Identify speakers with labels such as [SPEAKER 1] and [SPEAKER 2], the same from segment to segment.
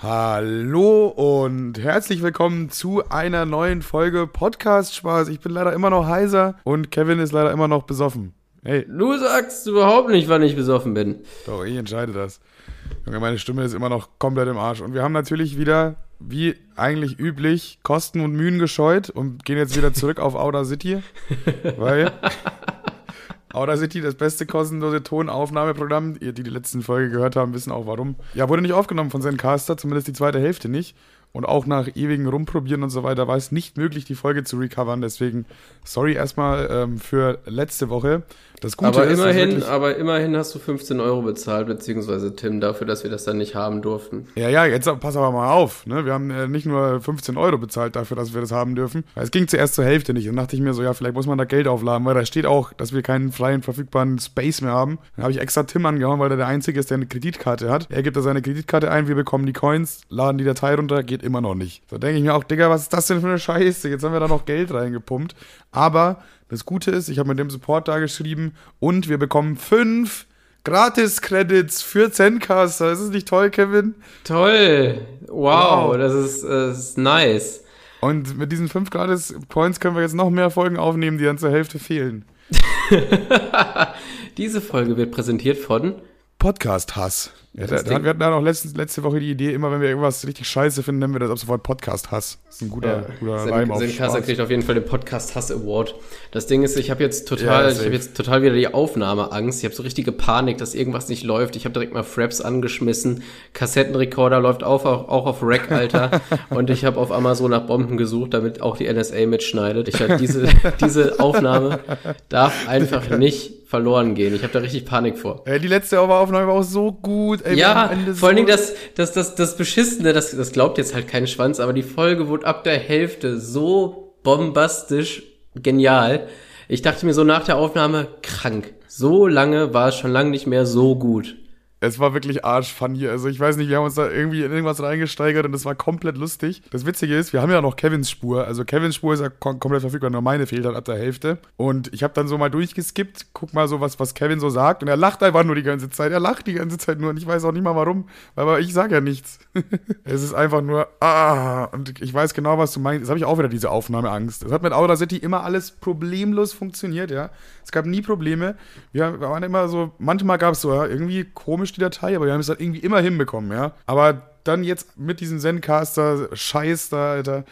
[SPEAKER 1] Hallo und herzlich willkommen zu einer neuen Folge Podcast Spaß. Ich bin leider immer noch heiser und Kevin ist leider immer noch besoffen.
[SPEAKER 2] Hey. Du sagst überhaupt nicht, wann ich besoffen bin.
[SPEAKER 1] Doch, ich entscheide das. Junge, meine Stimme ist immer noch komplett im Arsch. Und wir haben natürlich wieder, wie eigentlich üblich, Kosten und Mühen gescheut und gehen jetzt wieder zurück auf Outer City. Weil Audacity, das beste kostenlose Tonaufnahmeprogramm. Ihr, die die letzten Folge gehört haben, wissen auch warum. Ja, wurde nicht aufgenommen von Zencaster, zumindest die zweite Hälfte nicht. Und auch nach ewigen Rumprobieren und so weiter war es nicht möglich, die Folge zu recovern. Deswegen sorry erstmal ähm, für letzte Woche.
[SPEAKER 2] Das Gute aber ist, immerhin, aber immerhin hast du 15 Euro bezahlt, beziehungsweise Tim, dafür, dass wir das dann nicht haben durften.
[SPEAKER 1] Ja, ja, jetzt pass aber mal auf. Ne? Wir haben äh, nicht nur 15 Euro bezahlt dafür, dass wir das haben dürfen. Es ging zuerst zur Hälfte nicht. Dann dachte ich mir so, ja, vielleicht muss man da Geld aufladen, weil da steht auch, dass wir keinen freien, verfügbaren Space mehr haben. Dann habe ich extra Tim angehauen, weil er der Einzige ist, der eine Kreditkarte hat. Er gibt da seine Kreditkarte ein, wir bekommen die Coins, laden die Datei runter, geht immer noch nicht. Da denke ich mir auch, Digga, was ist das denn für eine Scheiße? Jetzt haben wir da noch Geld reingepumpt. Aber das Gute ist, ich habe mit dem Support da geschrieben und wir bekommen fünf Gratis-Credits für Zencaster. Ist es nicht toll, Kevin?
[SPEAKER 2] Toll. Wow, wow. Das, ist, das ist nice.
[SPEAKER 1] Und mit diesen fünf Gratis-Points können wir jetzt noch mehr Folgen aufnehmen, die dann zur Hälfte fehlen.
[SPEAKER 2] Diese Folge wird präsentiert von
[SPEAKER 1] Podcast-Hass. Ja, da, da, wir hatten da noch letzte, letzte Woche die Idee, immer wenn wir irgendwas richtig scheiße finden, nennen wir das ab sofort Podcast-Hass. Das ist ein guter, ja, guter
[SPEAKER 2] Sen, Reim auf Senkasa kriegt auf jeden Fall den Podcast-Hass-Award. Das Ding ist, ich habe jetzt total, ja, ich habe jetzt total wieder die Aufnahmeangst. Ich habe so richtige Panik, dass irgendwas nicht läuft. Ich habe direkt mal Fraps angeschmissen. Kassettenrekorder läuft auf, auch, auch auf Rack, Alter. Und ich habe auf Amazon nach Bomben gesucht, damit auch die NSA mitschneidet. Ich halt diese, diese Aufnahme darf einfach nicht verloren gehen. Ich habe da richtig Panik vor.
[SPEAKER 1] Ey, die letzte Aufnahme war auch so gut.
[SPEAKER 2] Ey, ja, vor allen Dingen das, das, das, das Beschissene, das, das glaubt jetzt halt kein Schwanz, aber die Folge wurde ab der Hälfte so bombastisch genial. Ich dachte mir so nach der Aufnahme, krank. So lange war es schon lange nicht mehr so gut
[SPEAKER 1] es war wirklich arschfunny. Also ich weiß nicht, wir haben uns da irgendwie in irgendwas reingesteigert und es war komplett lustig. Das Witzige ist, wir haben ja noch Kevins Spur. Also Kevins Spur ist ja kom komplett verfügbar, nur meine fehlt halt ab der Hälfte. Und ich habe dann so mal durchgeskippt, guck mal so, was, was Kevin so sagt. Und er lacht einfach nur die ganze Zeit. Er lacht die ganze Zeit nur und ich weiß auch nicht mal warum. Aber ich sage ja nichts. es ist einfach nur, ah. Und ich weiß genau, was du meinst. Jetzt habe ich auch wieder diese Aufnahmeangst. Es hat mit Audacity immer alles problemlos funktioniert, ja. Es gab nie Probleme. Wir waren immer so, manchmal gab es so, ja, irgendwie komisch die Datei, aber wir haben es halt irgendwie immer hinbekommen, ja. Aber dann jetzt mit diesem Zencaster-Scheiß da, Alter,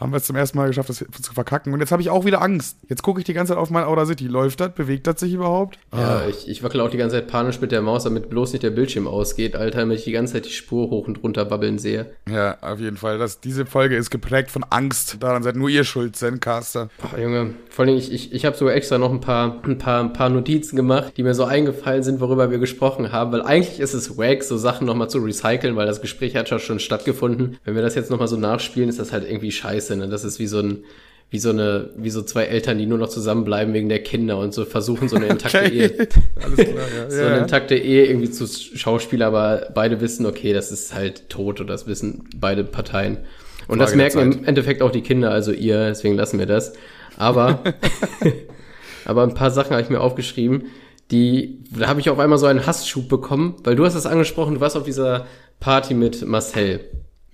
[SPEAKER 1] haben wir es zum ersten Mal geschafft, das zu verkacken. Und jetzt habe ich auch wieder Angst. Jetzt gucke ich die ganze Zeit auf mein Outer City. Läuft das? Bewegt das sich überhaupt?
[SPEAKER 2] Ja, ah. ich, ich wackel auch die ganze Zeit panisch mit der Maus, damit bloß nicht der Bildschirm ausgeht, Alter, damit ich die ganze Zeit die Spur hoch und runter wabbeln sehe.
[SPEAKER 1] Ja, auf jeden Fall. Das, diese Folge ist geprägt von Angst. Daran seid nur ihr schuld, Zencaster.
[SPEAKER 2] Ach, Junge, vor allem, ich, ich, ich habe sogar extra noch ein paar, ein, paar, ein paar Notizen gemacht, die mir so eingefallen sind, worüber wir gesprochen haben, weil eigentlich ist es wack, so Sachen nochmal zu recyceln, weil das Gespräch hat schon stattgefunden. Wenn wir das jetzt nochmal so nachspielen, ist das halt irgendwie scheiße, ne? Das ist wie so ein wie so eine, wie so zwei Eltern, die nur noch zusammenbleiben wegen der Kinder und so versuchen, so eine intakte okay. Ehe, Alles klar, ja. so eine intakte Ehe irgendwie zu schauspielen, aber beide wissen, okay, das ist halt tot und das wissen beide Parteien. Und Frage das merken im Endeffekt auch die Kinder, also ihr, deswegen lassen wir das. Aber, aber ein paar Sachen habe ich mir aufgeschrieben, die, da habe ich auf einmal so einen Hassschub bekommen, weil du hast das angesprochen, du warst auf dieser Party mit Marcel.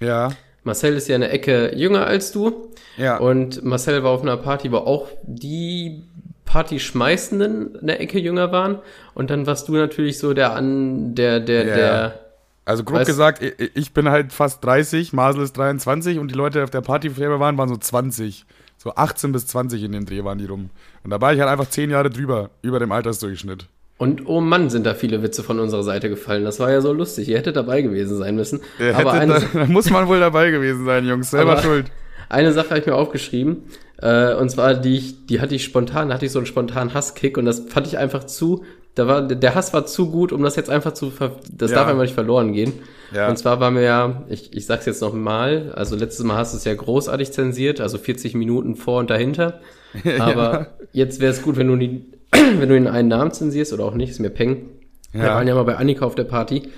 [SPEAKER 1] Ja.
[SPEAKER 2] Marcel ist ja eine Ecke jünger als du. Ja. Und Marcel war auf einer Party, wo auch die Party-Schmeißenden eine Ecke jünger waren. Und dann warst du natürlich so der an, der, der, ja. der.
[SPEAKER 1] Also grob weißt, gesagt, ich bin halt fast 30, Masel ist 23 und die Leute, die auf der Party vorher waren, waren so 20. So 18 bis 20 in dem Dreh waren die rum. Und da war ich halt einfach 10 Jahre drüber, über dem Altersdurchschnitt.
[SPEAKER 2] Und oh Mann, sind da viele Witze von unserer Seite gefallen. Das war ja so lustig. Ihr hättet dabei gewesen sein müssen. aber
[SPEAKER 1] eine, da, da, muss man wohl dabei gewesen sein, Jungs. Selber schuld.
[SPEAKER 2] Eine Sache habe ich mir aufgeschrieben. Äh, und zwar, die, ich, die hatte ich spontan, da hatte ich so einen spontanen Hasskick und das fand ich einfach zu, da war, der Hass war zu gut, um das jetzt einfach zu, das ja. darf einfach nicht verloren gehen. Ja. Und zwar waren wir ja, ich, ich sag's jetzt noch mal, also letztes Mal hast du es ja großartig zensiert, also 40 Minuten vor und dahinter. Aber ja. jetzt wäre es gut, wenn du die, wenn du den einen Namen zensierst oder auch nicht, ist mir peng. Ja. Wir waren ja mal bei Annika auf der Party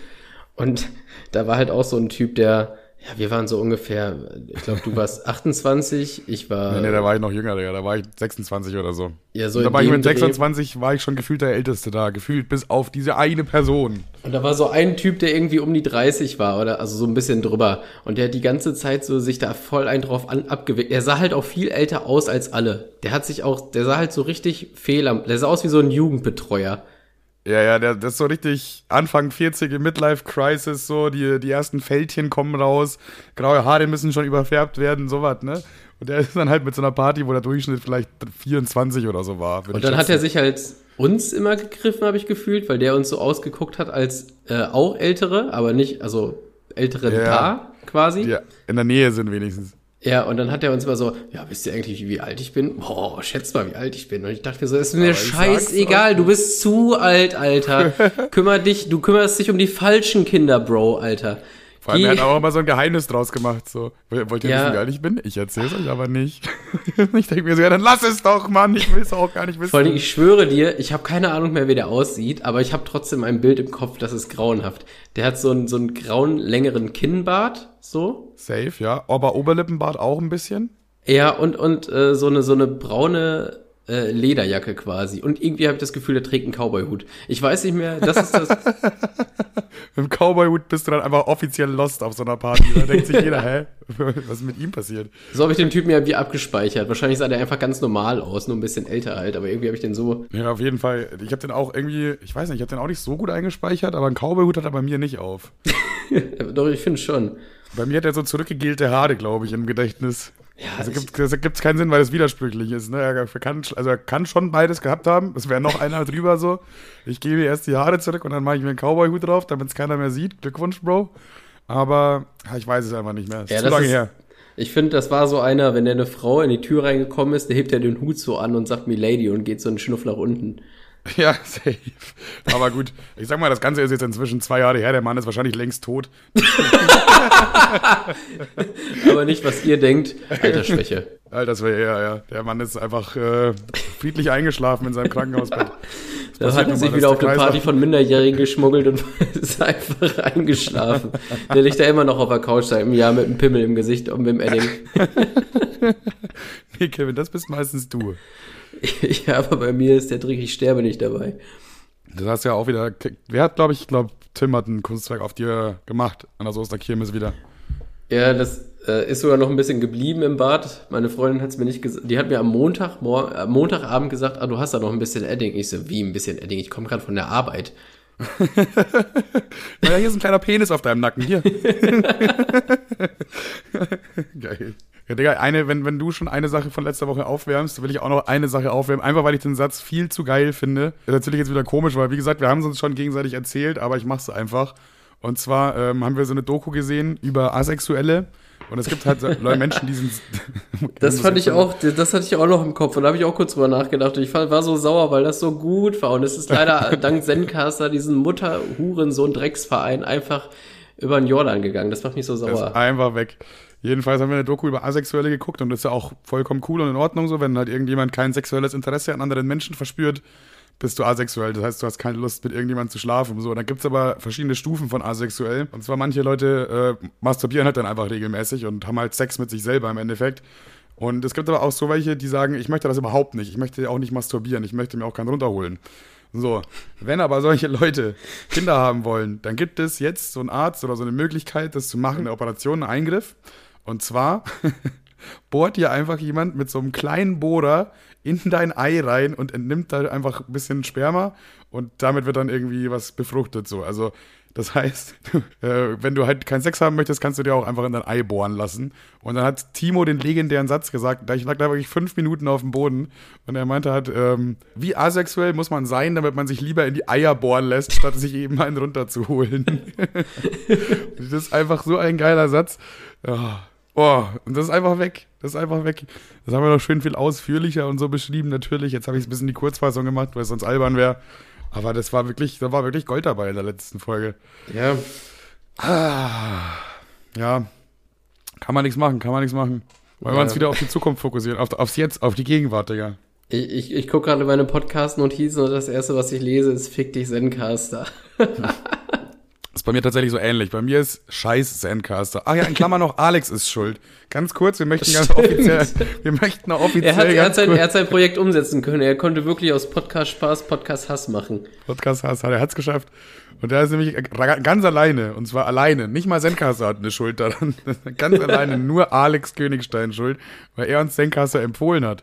[SPEAKER 2] und da war halt auch so ein Typ, der, Ja, wir waren so ungefähr, ich glaube, du warst 28, ich war.
[SPEAKER 1] Nee, nee, da war ich noch jünger, Digga. Da war ich 26 oder so.
[SPEAKER 2] Ja, so
[SPEAKER 1] da
[SPEAKER 2] in
[SPEAKER 1] war ich mit
[SPEAKER 2] Dreh.
[SPEAKER 1] 26, war ich schon gefühlt der Älteste da. Gefühlt bis auf diese eine Person.
[SPEAKER 2] Und da war so ein Typ, der irgendwie um die 30 war, oder also so ein bisschen drüber. Und der hat die ganze Zeit so sich da voll ein drauf an, abgewickt. Er sah halt auch viel älter aus als alle. Der hat sich auch, der sah halt so richtig fehl am, der sah aus wie so ein Jugendbetreuer.
[SPEAKER 1] Ja, ja, der, das ist so richtig Anfang 40 im Midlife-Crisis, so, die, die ersten Fältchen kommen raus, graue Haare müssen schon überfärbt werden, sowas, ne? Und der ist dann halt mit so einer Party, wo der Durchschnitt vielleicht 24 oder so war.
[SPEAKER 2] Und dann hat er sich halt uns immer gegriffen, habe ich gefühlt, weil der uns so ausgeguckt hat als äh, auch ältere, aber nicht, also ältere
[SPEAKER 1] Ja.
[SPEAKER 2] da quasi.
[SPEAKER 1] Die in der Nähe sind wenigstens.
[SPEAKER 2] Ja, und dann hat er uns immer so, ja, wisst ihr eigentlich, wie alt ich bin? Boah, schätzt mal, wie alt ich bin. Und ich dachte mir so, ist mir scheißegal, du bist zu alt, Alter. Kümmer dich, du kümmerst dich um die falschen Kinder, Bro, Alter.
[SPEAKER 1] Vor allem, er hat auch immer so ein Geheimnis draus gemacht. So, wollt ihr
[SPEAKER 2] Ja.
[SPEAKER 1] wissen, wie alt ich bin? Ich erzähl's euch aber nicht. ich denke mir so, ja, dann lass es doch, Mann. Ich will's auch gar nicht wissen.
[SPEAKER 2] Vor allem, ich schwöre dir, ich habe keine Ahnung mehr, wie der aussieht, aber ich habe trotzdem ein Bild im Kopf, das ist grauenhaft. Der hat so einen, so einen grauen, längeren Kinnbart, so.
[SPEAKER 1] Safe, ja. Aber Oberlippenbart auch ein bisschen.
[SPEAKER 2] Ja, und, und äh, so, eine, so eine braune äh, Lederjacke quasi. Und irgendwie habe ich das Gefühl, der trägt einen Cowboy-Hut. Ich weiß nicht mehr, das ist das.
[SPEAKER 1] Mit dem Cowboy-Hut bist du dann einfach offiziell lost auf so einer Party. Da denkt sich jeder, hä? Was ist mit ihm passiert?
[SPEAKER 2] So habe ich den Typen ja wie abgespeichert. Wahrscheinlich sah der einfach ganz normal aus, nur ein bisschen älter halt, aber irgendwie habe ich den so.
[SPEAKER 1] Ja, auf jeden Fall. Ich habe den auch irgendwie, ich weiß nicht, ich habe den auch nicht so gut eingespeichert, aber ein Cowboy-Hut hat er bei mir nicht auf.
[SPEAKER 2] Doch, ich finde schon.
[SPEAKER 1] Bei mir hat er so zurückgegelte Haare, glaube ich, im Gedächtnis.
[SPEAKER 2] Ja,
[SPEAKER 1] Also gibt es gibt's keinen Sinn, weil es widersprüchlich ist. Ne? Er, kann, also er kann schon beides gehabt haben. Es wäre noch einer drüber so. Ich gebe erst die Haare zurück und dann mache ich mir einen Cowboy-Hut drauf, damit es keiner mehr sieht. Glückwunsch, Bro. Aber ja, ich weiß es einfach nicht mehr. Ist
[SPEAKER 2] Ja,
[SPEAKER 1] zu
[SPEAKER 2] das
[SPEAKER 1] lange
[SPEAKER 2] ist-
[SPEAKER 1] her.
[SPEAKER 2] Ich finde, das war so einer, wenn der eine Frau in die Tür reingekommen ist, der hebt er den Hut so an und sagt Milady und geht so einen Schnuff nach unten.
[SPEAKER 1] Ja, safe. Aber gut, ich sag mal, das Ganze ist jetzt inzwischen zwei Jahre her. Der Mann ist wahrscheinlich längst tot.
[SPEAKER 2] Aber nicht, was ihr denkt. Altersschwäche.
[SPEAKER 1] Alter, das wäre ja, ja. Der Mann ist einfach äh, friedlich eingeschlafen in seinem Krankenhausbett.
[SPEAKER 2] Da
[SPEAKER 1] passiert
[SPEAKER 2] hat er sich wieder auf eine Party von Minderjährigen geschmuggelt und ist einfach eingeschlafen. Der liegt da immer noch auf der Couch seit einem Jahr mit einem Pimmel im Gesicht und mit dem Edding.
[SPEAKER 1] Nee, Kevin, das bist meistens du.
[SPEAKER 2] ja, aber bei mir ist der Trick, ich sterbe nicht dabei.
[SPEAKER 1] Das hast ja auch wieder. Wer hat, glaube ich, ich glaube, Tim hat ein Kunstwerk auf dir gemacht an der Soester-Kirmes wieder.
[SPEAKER 2] Ja, das äh, ist sogar noch ein bisschen geblieben im Bad. Meine Freundin hat es mir nicht gesagt. Die hat mir am Montag, mor äh, Montagabend gesagt, ah, du hast da noch ein bisschen Edding. Ich so, wie ein bisschen Edding? Ich komme gerade von der Arbeit.
[SPEAKER 1] Ja, hier ist ein kleiner Penis auf deinem Nacken. Hier. Geil. Ja, Digga, eine, wenn, wenn du schon eine Sache von letzter Woche aufwärmst, will ich auch noch eine Sache aufwärmen. Einfach weil ich den Satz viel zu geil finde. Das ist natürlich jetzt wieder komisch, weil wie gesagt, wir haben es uns schon gegenseitig erzählt, aber ich mach's einfach. Und zwar ähm, haben wir so eine Doku gesehen über Asexuelle. Und es gibt halt Leute, Menschen, die sind.
[SPEAKER 2] Das fand ich auch, das hatte ich auch noch im Kopf und da habe ich auch kurz drüber nachgedacht und ich fand- war so sauer, weil das so gut war und es ist leider dank Zencaster diesen Mutter-Hurensohn-Drecksverein einfach über den Jordan gegangen. Das macht mich so
[SPEAKER 1] ist
[SPEAKER 2] sauer.
[SPEAKER 1] einfach weg. Jedenfalls haben wir eine Doku über Asexuelle geguckt und das ist ja auch vollkommen cool und in Ordnung so, wenn halt irgendjemand kein sexuelles Interesse an anderen Menschen verspürt, bist du asexuell. Das heißt, du hast keine Lust, mit irgendjemandem zu schlafen. und So, dann gibt's aber verschiedene Stufen von asexuell. Und zwar manche Leute äh, masturbieren halt dann einfach regelmäßig und haben halt Sex mit sich selber im Endeffekt. Und es gibt aber auch so welche, die sagen, ich möchte das überhaupt nicht. Ich möchte auch nicht masturbieren. Ich möchte mir auch keinen runterholen. So, wenn aber solche Leute Kinder haben wollen, dann gibt es jetzt so einen Arzt oder so eine Möglichkeit, das zu machen, eine Operation, einen Eingriff. Und zwar bohrt dir einfach jemand mit so einem kleinen Bohrer in dein Ei rein und entnimmt da einfach ein bisschen Sperma und damit wird dann irgendwie was befruchtet so. Also das heißt, äh, wenn du halt keinen Sex haben möchtest, kannst du dir auch einfach in dein Ei bohren lassen. Und dann hat Timo den legendären Satz gesagt, ich lag da wirklich fünf Minuten auf dem Boden und er meinte halt, ähm, wie asexuell muss man sein, damit man sich lieber in die Eier bohren lässt, statt sich eben einen runterzuholen. das ist einfach so ein geiler Satz. Oh, und das ist einfach weg. Das ist einfach weg. Das haben wir noch schön viel ausführlicher und so beschrieben, natürlich. Jetzt habe ich es ein bisschen die Kurzfassung gemacht, weil es sonst albern wäre. Aber das war wirklich, da war wirklich Gold dabei in der letzten Folge.
[SPEAKER 2] Ja,
[SPEAKER 1] Ja, kann man nichts machen, kann man nichts machen. Wir
[SPEAKER 2] Ja.
[SPEAKER 1] uns wieder auf die Zukunft fokussieren, auf, aufs Jetzt, auf die Gegenwart, Digga.
[SPEAKER 2] ich, ich, ich gucke gerade meine Podcast-Notizen und das erste, was ich lese, ist Fick dich Zencaster.
[SPEAKER 1] ist bei mir tatsächlich so ähnlich. Bei mir ist scheiß Zencaster. Ach ja, in Klammern noch Alex ist schuld. Ganz kurz, wir möchten ganz
[SPEAKER 2] Stimmt.
[SPEAKER 1] offiziell, wir möchten offiziell
[SPEAKER 2] Er hat, er, hat
[SPEAKER 1] ganz
[SPEAKER 2] sein,
[SPEAKER 1] kurz-
[SPEAKER 2] er hat sein Projekt umsetzen können. Er konnte wirklich aus Podcast Spaß Podcast Hass machen.
[SPEAKER 1] Podcast hat er hat's geschafft. Und der ist nämlich ganz alleine, und zwar alleine. Nicht mal Zencaster hat eine Schuld daran. ganz alleine, nur Alex Königstein schuld, weil er uns Zencaster empfohlen hat.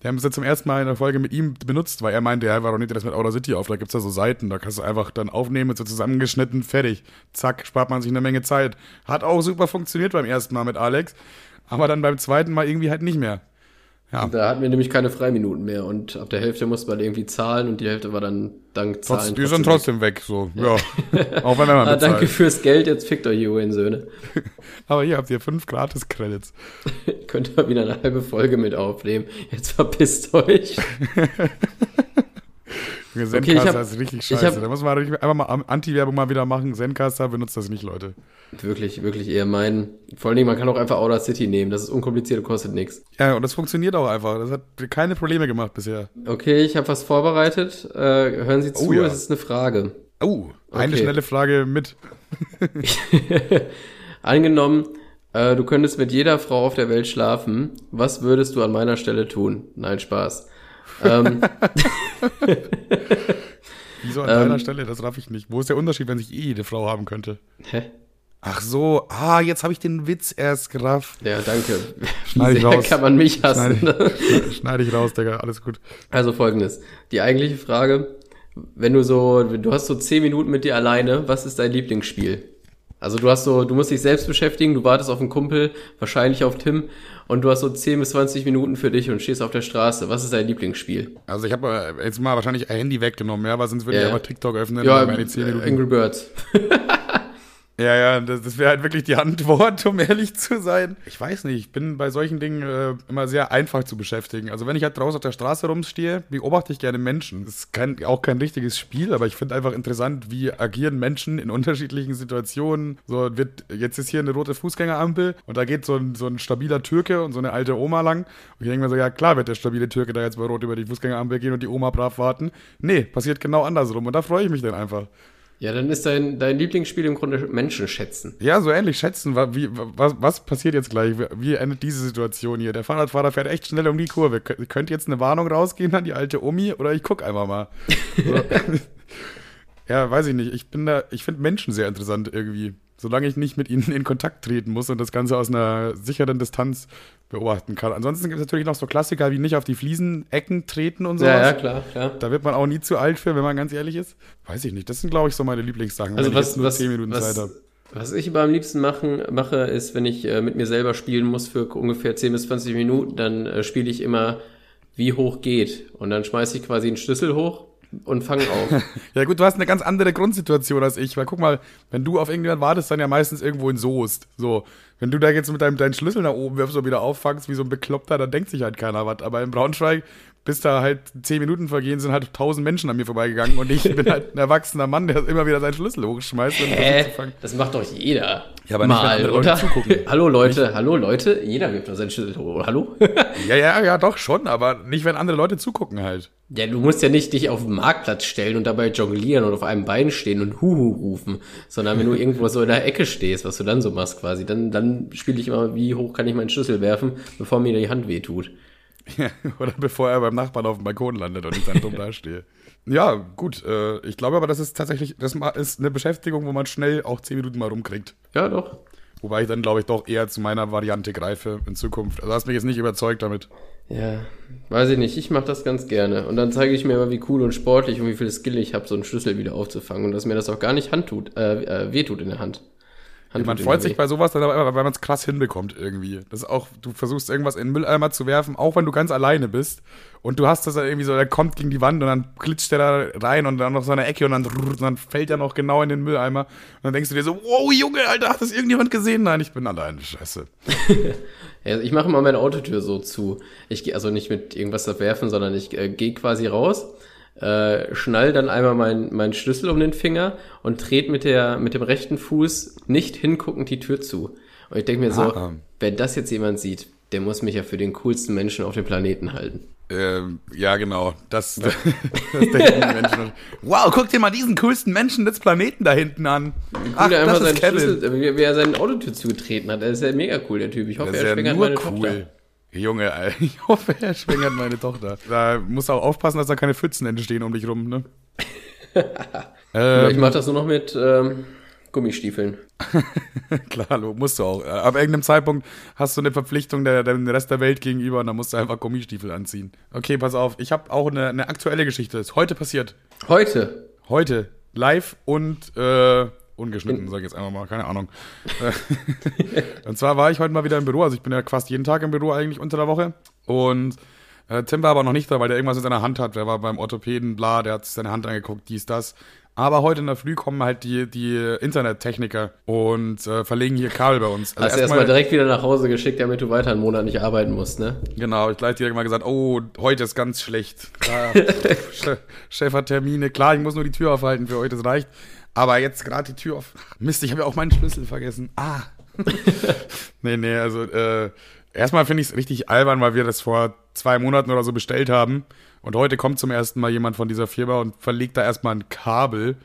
[SPEAKER 1] Wir haben es jetzt zum ersten Mal in der Folge mit ihm benutzt, weil er meinte, ja, warum nimmt ihr das mit Outer City auf? Da gibt's da so Seiten, da kannst du einfach dann aufnehmen, so zusammengeschnitten, fertig. Zack, spart man sich eine Menge Zeit. Hat auch super funktioniert beim ersten Mal mit Alex, aber dann beim zweiten Mal irgendwie halt nicht mehr. Ja,
[SPEAKER 2] Da hatten wir nämlich keine Freiminuten mehr und ab der Hälfte musste man irgendwie zahlen und die Hälfte war dann dank
[SPEAKER 1] trotz,
[SPEAKER 2] Zahlen.
[SPEAKER 1] die sind
[SPEAKER 2] weg.
[SPEAKER 1] trotzdem weg, so, ja. auch wenn man
[SPEAKER 2] Ah, danke fürs Geld, jetzt fickt euch ihr Söhne.
[SPEAKER 1] Aber hier habt ihr fünf Gratis-Credits.
[SPEAKER 2] Könnt ihr wieder eine halbe Folge mit aufnehmen. Jetzt verpisst euch.
[SPEAKER 1] Zencaster
[SPEAKER 2] Okay, ich hab-
[SPEAKER 1] ist richtig
[SPEAKER 2] ich
[SPEAKER 1] scheiße.
[SPEAKER 2] hab-
[SPEAKER 1] da muss man einfach mal Anti-Werbung mal wieder machen. Zencaster benutzt das nicht, Leute.
[SPEAKER 2] Wirklich, wirklich eher mein. Vor allen Dingen, man kann auch einfach Outer City nehmen. Das ist unkompliziert und kostet nichts.
[SPEAKER 1] Ja, und das funktioniert auch einfach. Das hat keine Probleme gemacht bisher.
[SPEAKER 2] Okay, ich habe was vorbereitet. Äh, hören Sie zu,
[SPEAKER 1] Oh ja.
[SPEAKER 2] es ist eine Frage.
[SPEAKER 1] Oh, eine
[SPEAKER 2] Okay.
[SPEAKER 1] schnelle Frage mit.
[SPEAKER 2] Angenommen, äh, du könntest mit jeder Frau auf der Welt schlafen. Was würdest du an meiner Stelle tun? Nein, Spaß. Ähm,
[SPEAKER 1] Wieso an
[SPEAKER 2] Ähm.
[SPEAKER 1] deiner Stelle? Das raff ich nicht. Wo ist der Unterschied, wenn sich eh jede Frau haben könnte?
[SPEAKER 2] hä?
[SPEAKER 1] Ach so, ah, jetzt habe ich den Witz erst gerafft.
[SPEAKER 2] Ja, danke.
[SPEAKER 1] Schneid
[SPEAKER 2] Wie
[SPEAKER 1] ich raus.
[SPEAKER 2] kann man mich hassen?
[SPEAKER 1] Schneide, schneide ich raus, Digga. Alles gut.
[SPEAKER 2] Also folgendes. Die eigentliche Frage, wenn du so, du hast so 10 Minuten mit dir alleine, was ist dein Lieblingsspiel? Also du hast so, du musst dich selbst beschäftigen, du wartest auf einen Kumpel, wahrscheinlich auf Tim, und du hast so 10 bis 20 Minuten für dich und stehst auf der Straße. Was ist dein Lieblingsspiel?
[SPEAKER 1] Also ich habe äh, jetzt mal wahrscheinlich ein Handy weggenommen, ja, weil sonst würde
[SPEAKER 2] Ja,
[SPEAKER 1] ich aber TikTok öffnen
[SPEAKER 2] Ja,
[SPEAKER 1] und meine 10
[SPEAKER 2] äh,
[SPEAKER 1] Minuten.
[SPEAKER 2] Angry Birds.
[SPEAKER 1] Ja, ja, das, das wäre halt wirklich die Antwort, um ehrlich zu sein. Ich weiß nicht, ich bin bei solchen Dingen äh, immer sehr einfach zu beschäftigen. Also wenn ich halt draußen auf der Straße rumstehe, beobachte ich gerne Menschen. Das ist kein, auch kein richtiges Spiel, aber ich finde einfach interessant, wie agieren Menschen in unterschiedlichen Situationen. So wird, jetzt ist hier eine rote Fußgängerampel und da geht so ein, so ein stabiler Türke und so eine alte Oma lang. Und ich denke mir so, ja klar wird der stabile Türke da jetzt bei Rot über die Fußgängerampel gehen und die Oma brav warten. Nee, passiert genau andersrum und da freue ich mich dann einfach.
[SPEAKER 2] Ja, dann ist dein, dein Lieblingsspiel im Grunde Menschen schätzen.
[SPEAKER 1] Ja, so ähnlich schätzen, wie, was, was passiert jetzt gleich? Wie- endet diese Situation hier? Der Fahrradfahrer fährt echt schnell um die Kurve. Kö- Könnte jetzt eine Warnung rausgehen an die alte Omi oder ich guck einfach mal. So. ja, weiß ich nicht. Ich bin da, ich finde Menschen sehr interessant irgendwie. Solange ich nicht mit ihnen in Kontakt treten muss und das Ganze aus einer sicheren Distanz beobachten kann. Ansonsten gibt es natürlich noch so Klassiker wie nicht auf die Fliesenecken treten und sowas.
[SPEAKER 2] Ja, ja, klar, klar.
[SPEAKER 1] Da wird man auch nie zu alt für, wenn man ganz ehrlich ist. Weiß ich nicht. Das sind, glaube ich, so meine Lieblingssachen,
[SPEAKER 2] Also
[SPEAKER 1] wenn
[SPEAKER 2] was,
[SPEAKER 1] ich jetzt nur
[SPEAKER 2] was,
[SPEAKER 1] 10 Minuten
[SPEAKER 2] was,
[SPEAKER 1] Zeit habe.
[SPEAKER 2] was ich immer am liebsten machen, mache, ist, wenn ich äh, mit mir selber spielen muss für ungefähr 10 bis 20 Minuten, dann äh, spiele ich immer, wie hoch geht. Und dann schmeiße ich quasi einen Schlüssel hoch und fange auf.
[SPEAKER 1] Ja gut, du hast eine ganz andere Grundsituation als ich, weil guck mal, wenn du auf irgendjemand wartest, dann ja meistens irgendwo in Soest. So, wenn du da jetzt mit deinem deinen Schlüssel nach oben wirfst und wieder auffangst wie so ein Bekloppter, dann denkt sich halt keiner was. Aber in Braunschweig, bis da halt zehn Minuten vergehen, sind halt tausend Menschen an mir vorbeigegangen und ich bin halt ein erwachsener Mann, der immer wieder seinen Schlüssel hochschmeißt. Und versucht
[SPEAKER 2] Hä? Das macht doch jeder.
[SPEAKER 1] Ja, aber nicht, wenn
[SPEAKER 2] Mal,
[SPEAKER 1] andere Leute
[SPEAKER 2] oder?
[SPEAKER 1] zugucken.
[SPEAKER 2] hallo Leute, hallo Leute, jeder wirft doch seinen Schlüssel hoch. Hallo?
[SPEAKER 1] Ja, ja, ja, doch schon, aber nicht, wenn andere Leute zugucken halt.
[SPEAKER 2] ja, du musst ja nicht dich auf den Marktplatz stellen und dabei jonglieren und auf einem Bein stehen und Huhu rufen, sondern wenn du irgendwo so in der Ecke stehst, was du dann so machst quasi, dann, dann spiele ich immer, wie hoch kann ich meinen Schlüssel werfen, bevor mir die Hand wehtut.
[SPEAKER 1] Ja, oder bevor er beim Nachbarn auf dem Balkon landet und ich dann dumm dastehe. Ja, gut. Äh, ich glaube aber, das ist tatsächlich, das ist eine Beschäftigung, wo man schnell auch zehn Minuten mal rumkriegt.
[SPEAKER 2] Ja, doch.
[SPEAKER 1] Wobei ich dann, glaube ich, doch eher zu meiner Variante greife in Zukunft. Also hast mich jetzt nicht überzeugt damit.
[SPEAKER 2] Ja, weiß ich nicht. Ich mache das ganz gerne. Und dann zeige ich mir immer, wie cool und sportlich und wie viel Skill ich habe, so einen Schlüssel wieder aufzufangen. Und dass mir das auch gar nicht Hand tut, äh, äh, wehtut in der Hand. Hand
[SPEAKER 1] Man freut sich bei sowas dann aber, weil man es krass hinbekommt irgendwie. Das ist auch, du versuchst irgendwas in den Mülleimer zu werfen, auch wenn du ganz alleine bist. Und du hast das dann irgendwie so, der kommt gegen die Wand und dann klitscht der da rein und dann noch so eine Ecke und dann, und dann fällt er noch genau in den Mülleimer. Und dann denkst du dir so, wow, Junge, Alter, hat das irgendjemand gesehen? Nein, ich bin alleine. Scheiße.
[SPEAKER 2] Ja, ich mache immer meine Autotür so zu. Ich gehe also nicht mit irgendwas da werfen, sondern ich äh, gehe quasi raus, äh, schnall dann einmal meinen mein Schlüssel um den Finger und trete mit, der, mit dem rechten Fuß nicht hinguckend die Tür zu. Und ich denke mir so,
[SPEAKER 1] Ah.
[SPEAKER 2] wenn das jetzt jemand sieht, Der muss mich ja für den coolsten Menschen auf dem Planeten halten.
[SPEAKER 1] Ähm, ja, genau. Das, das denken die Menschen. Wow, guck dir mal diesen coolsten Menschen des Planeten da hinten an.
[SPEAKER 2] Ach, der einfach seinen Schlüssel, wie, er seine Autotür zugetreten hat. Der ist ja mega cool, der Typ. Ich hoffe, er
[SPEAKER 1] ja
[SPEAKER 2] schwängert meine
[SPEAKER 1] cool.
[SPEAKER 2] Tochter.
[SPEAKER 1] Junge, ich hoffe, er schwängert meine Tochter. Da musst du auch aufpassen, dass da keine Pfützen entstehen um dich rum, ne?
[SPEAKER 2] Ja, ich mach das nur noch mit ähm, Gummistiefeln.
[SPEAKER 1] Klar, lo- musst du auch. Ab irgendeinem Zeitpunkt hast du eine Verpflichtung der, dem Rest der Welt gegenüber und dann musst du einfach Gummistiefel anziehen. Okay, pass auf. Ich habe auch eine, eine aktuelle Geschichte. Ist heute passiert.
[SPEAKER 2] Heute.
[SPEAKER 1] Heute. Live und äh, ungeschnitten, sag ich jetzt einfach mal. Keine Ahnung. Äh, und zwar war ich heute mal wieder im Büro. Also ich bin ja fast jeden Tag im Büro eigentlich unter der Woche. Und äh, Tim war aber noch nicht da, weil der irgendwas in seiner Hand hat. Der war beim Orthopäden, bla, der hat sich seine Hand angeguckt, dies, das. Aber heute in der Früh kommen halt die, die Internettechniker und äh, verlegen hier Kabel bei uns. Also
[SPEAKER 2] Hast du erstmal direkt wieder nach Hause geschickt, damit du weiter einen Monat nicht arbeiten musst, ne?
[SPEAKER 1] Genau, ich gleich direkt mal gesagt, oh, heute ist ganz schlecht. Klar, Che- Chef hat Termine. Klar, ich muss nur die Tür aufhalten für euch, das reicht. Aber jetzt gerade die Tür auf. Mist, ich habe ja auch meinen Schlüssel vergessen. Ah. nee, nee, also äh, erstmal finde ich es richtig albern, weil wir das vor zwei Monaten oder so bestellt haben. Und heute kommt zum ersten Mal jemand von dieser Firma und verlegt da erstmal ein Kabel.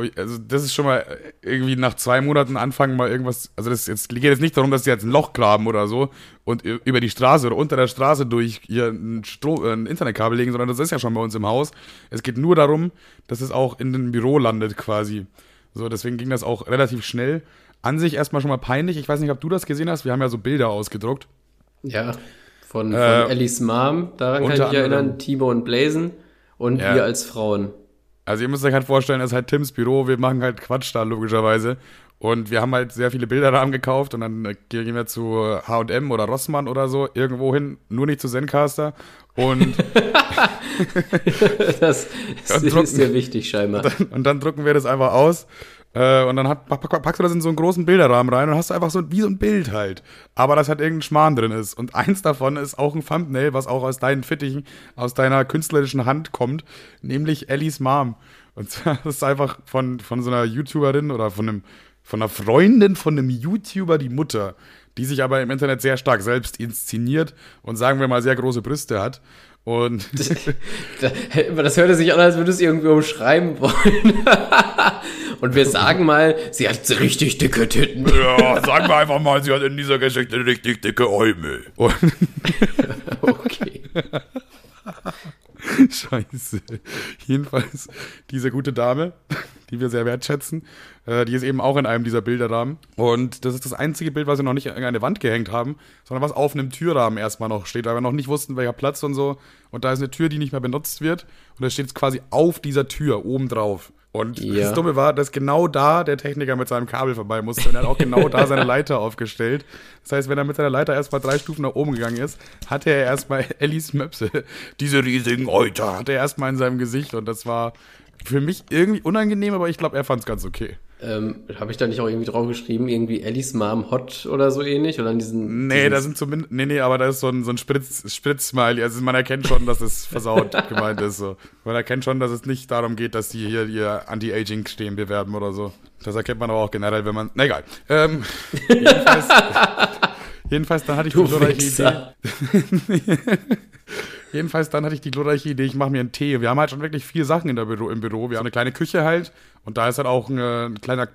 [SPEAKER 1] Ich, also das ist schon mal irgendwie nach zwei Monaten anfangen mal irgendwas, also das jetzt geht jetzt nicht darum, dass sie jetzt ein Loch graben oder so und über die Straße oder unter der Straße durch hier ein, Stro äh, ein Internetkabel legen, sondern das ist ja schon bei uns im Haus. Es geht nur darum, dass es auch in dem Büro landet quasi. So, deswegen ging das auch relativ schnell. An sich erstmal schon mal peinlich. Ich weiß nicht, ob du das gesehen hast. Wir haben ja so Bilder ausgedruckt.
[SPEAKER 2] Ja. Von, von
[SPEAKER 1] Äh,
[SPEAKER 2] Ellis Mom, daran kann ich mich erinnern. Timo und Blazen und
[SPEAKER 1] Ja.
[SPEAKER 2] wir als Frauen.
[SPEAKER 1] Also ihr müsst euch halt vorstellen, das ist halt Tims Büro, wir machen halt Quatsch da logischerweise. Und wir haben halt sehr viele Bilderrahmen gekauft und dann äh, gehen wir zu H&M oder Rossmann oder so irgendwo hin, nur nicht zu Zencaster. Und,
[SPEAKER 2] Das, das
[SPEAKER 1] Ja, drucken.
[SPEAKER 2] ist sehr wichtig scheinbar.
[SPEAKER 1] und dann drucken wir das einfach aus. Äh, und dann hat, pack- pack- packst du das in so einen großen Bilderrahmen rein und hast du einfach so wie so ein Bild halt. Aber das halt irgendein Schmarrn drin ist. Und eins davon ist auch ein Thumbnail, was auch aus deinen Fittichen, aus deiner künstlerischen Hand kommt, nämlich Ellies Mom. Und zwar das ist einfach von, von so einer YouTuberin oder von einem, von einer Freundin von einem YouTuber die Mutter, die sich aber im Internet sehr stark selbst inszeniert und sagen wir mal sehr große Brüste hat. Und
[SPEAKER 2] Das hörte sich an, als würde es irgendwie umschreiben wollen. Und wir sagen mal, sie hat richtig dicke Titten.
[SPEAKER 1] ja, sagen wir einfach mal, sie hat in dieser Geschichte richtig dicke Äumel. Und
[SPEAKER 2] Okay.
[SPEAKER 1] Scheiße. Jedenfalls, diese gute Dame, die wir sehr wertschätzen, äh, die ist eben auch in einem dieser Bilderrahmen. Und das ist das einzige Bild, was wir noch nicht an eine Wand gehängt haben, sondern was auf einem Türrahmen erstmal noch steht, weil wir noch nicht wussten, welcher Platz und so. Und da ist eine Tür, die nicht mehr benutzt wird. Und da steht es quasi auf dieser Tür oben drauf. Und
[SPEAKER 2] Ja.
[SPEAKER 1] das Dumme war, dass genau da der Techniker mit seinem Kabel vorbei musste. Und er hat auch genau da seine Leiter aufgestellt. Das heißt, wenn er mit seiner Leiter erstmal drei Stufen nach oben gegangen ist, hatte er erstmal Ellis Möpse, diese riesigen Euter, hatte er erstmal in seinem Gesicht. Und das war für mich irgendwie unangenehm, aber ich glaube, er fand es ganz okay.
[SPEAKER 2] Ähm, Habe ich da nicht auch irgendwie drauf geschrieben, irgendwie Ellis Mom hot oder so ähnlich? Oder an diesen.
[SPEAKER 1] Nee,
[SPEAKER 2] diesen
[SPEAKER 1] da sind zumindest, nee, nee, aber da ist so ein, so ein Spritz, Spritzsmiley. Also man erkennt schon, dass es versaut gemeint ist. So. Man erkennt schon, dass es nicht darum geht, dass die hier ihr Anti-Aging-Stehen bewerben oder so. Das erkennt man aber auch generell, wenn man. Na egal. Ähm, jedenfalls, jedenfalls, dann hatte ich
[SPEAKER 2] Du
[SPEAKER 1] glorreiche Idee. Jedenfalls dann hatte ich die glorreiche Idee, ich mache mir einen Tee. Wir haben halt schon wirklich vier Sachen in der Büro, im Büro. Wir haben eine kleine Küche halt und da ist halt auch ein, äh, ein kleiner,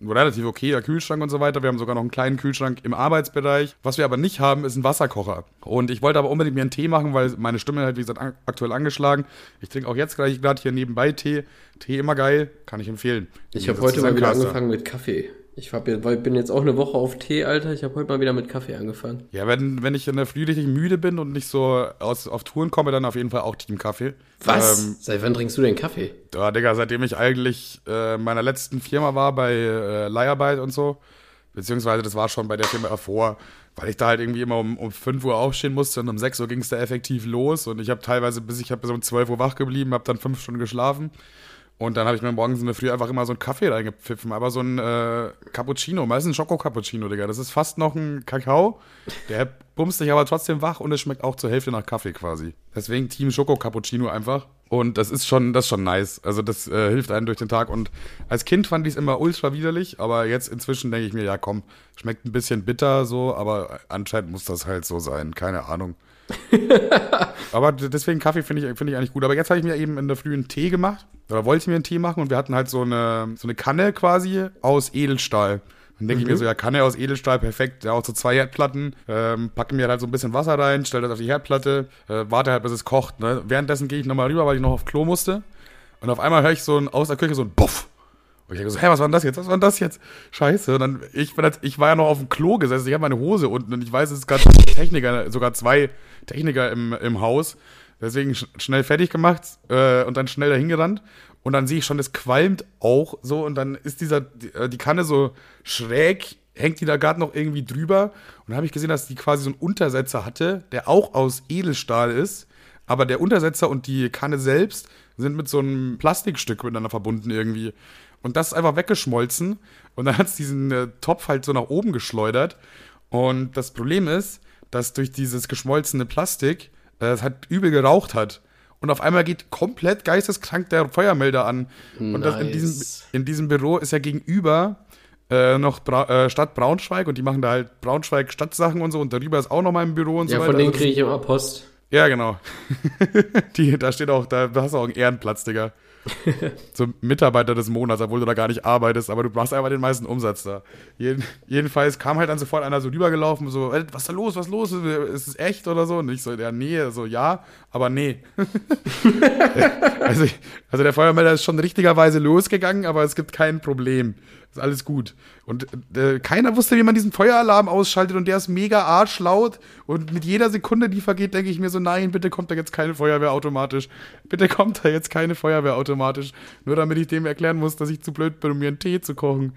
[SPEAKER 1] ein relativ okayer Kühlschrank und so weiter. Wir haben sogar noch einen kleinen Kühlschrank im Arbeitsbereich. Was wir aber nicht haben, ist ein Wasserkocher. Und ich wollte aber unbedingt mir einen Tee machen, weil meine Stimme halt, wie gesagt, an, aktuell angeschlagen. Ich trinke auch jetzt gleich gerade hier nebenbei Tee. Tee immer geil, kann ich empfehlen.
[SPEAKER 2] Ich habe heute mal wieder angefangen mit Kaffee. Ich hab, bin jetzt auch eine Woche auf Tee, Alter. Ich habe heute mal wieder mit Kaffee angefangen.
[SPEAKER 1] Ja, wenn, wenn ich in der Früh richtig müde bin und nicht so aus, auf Touren komme, dann auf jeden Fall auch Team Kaffee.
[SPEAKER 2] Was?
[SPEAKER 1] Ähm,
[SPEAKER 2] Seit wann trinkst du denn Kaffee?
[SPEAKER 1] Ja, Digga, seitdem ich eigentlich äh, in meiner letzten Firma war bei äh, Leiharbeit und so, beziehungsweise das war schon bei der Firma davor, weil ich da halt irgendwie immer um, um 5 Uhr aufstehen musste und um 6 Uhr ging es da effektiv los und ich habe teilweise bis ich habe bis um 12 Uhr wach geblieben, habe dann fünf Stunden geschlafen und dann habe ich mir morgens in der Früh einfach immer so einen Kaffee reingepfiffen, aber so ein äh, Cappuccino, meistens ein Schoko-Cappuccino, Digga. Das ist fast noch ein Kakao, der bumst dich aber trotzdem wach und es schmeckt auch zur Hälfte nach Kaffee quasi. Deswegen Team Schoko-Cappuccino einfach. Und das ist schon, das ist schon nice. Also das äh, hilft einem durch den Tag. Und als Kind fand ich es immer ultra widerlich, aber jetzt inzwischen denke ich mir, ja komm, schmeckt ein bisschen bitter so, aber anscheinend muss das halt so sein. Keine Ahnung. aber deswegen Kaffee finde ich, find ich eigentlich gut. Aber jetzt habe ich mir eben in der Früh einen Tee gemacht. Oder wollte ich mir einen Tee machen und wir hatten halt so eine, so eine Kanne quasi aus Edelstahl. Dann denke mhm. ich mir mhm. so, ja, Kanne aus Edelstahl, perfekt. Ja, auch so zwei Herdplatten. Ähm, packe mir halt so ein bisschen Wasser rein, stelle das auf die Herdplatte, äh, warte halt, bis es kocht. Ne? Währenddessen gehe ich nochmal rüber, weil ich noch auf Klo musste. Und auf einmal höre ich so ein, aus der Küche so ein Buff. Und ich denke so, hä, was war denn das jetzt? Was war denn das jetzt? Scheiße. Und dann, ich, bin halt, ich war ja noch auf dem Klo gesessen, ich habe meine Hose unten und ich weiß, es ist gerade Techniker, sogar zwei Techniker im, im Haus. Deswegen sch schnell fertig gemacht äh, und dann schnell dahin gerannt. Und dann sehe ich schon, das qualmt auch so. Und dann ist dieser, die, äh, Kanne so schräg, hängt die da gerade noch irgendwie drüber. Und dann habe ich gesehen, dass die quasi so einen Untersetzer hatte, der auch aus Edelstahl ist. Aber der Untersetzer und die Kanne selbst sind mit so einem Plastikstück miteinander verbunden irgendwie. Und das ist einfach weggeschmolzen. Und dann hat es diesen äh, Topf halt so nach oben geschleudert. Und das Problem ist, dass durch dieses geschmolzene Plastik äh, es halt übel geraucht hat und auf einmal geht komplett geisteskrank der Feuermelder an. Und nice. in, diesem, in diesem Büro ist ja gegenüber äh, noch Bra äh, Stadt Braunschweig und die machen da halt Braunschweig Stadtsachen und so und darüber ist auch noch mal ein Büro und
[SPEAKER 2] ja,
[SPEAKER 1] so
[SPEAKER 2] weiter. Ja, von denen also kriege ich immer Post.
[SPEAKER 1] Ja, genau. die, da steht auch, da hast du auch einen Ehrenplatz, Digga. Zum Mitarbeiter des Monats, obwohl du da gar nicht arbeitest, aber du machst einfach den meisten Umsatz da. Jeden, jedenfalls kam halt dann sofort einer so rübergelaufen, so, was ist da los, was ist los, ist es echt oder so? Und ich so, ja, nee, so, ja, aber nee. also, also der Feuermelder ist schon richtigerweise losgegangen, aber es gibt kein Problem. Ist alles gut. Und äh, keiner wusste, wie man diesen Feueralarm ausschaltet und der ist mega arschlaut. Und mit jeder Sekunde, die vergeht, denke ich mir so, nein, bitte kommt da jetzt keine Feuerwehr automatisch. Bitte kommt da jetzt keine Feuerwehr automatisch. Nur damit ich dem erklären muss, dass ich zu blöd bin, um mir einen Tee zu kochen.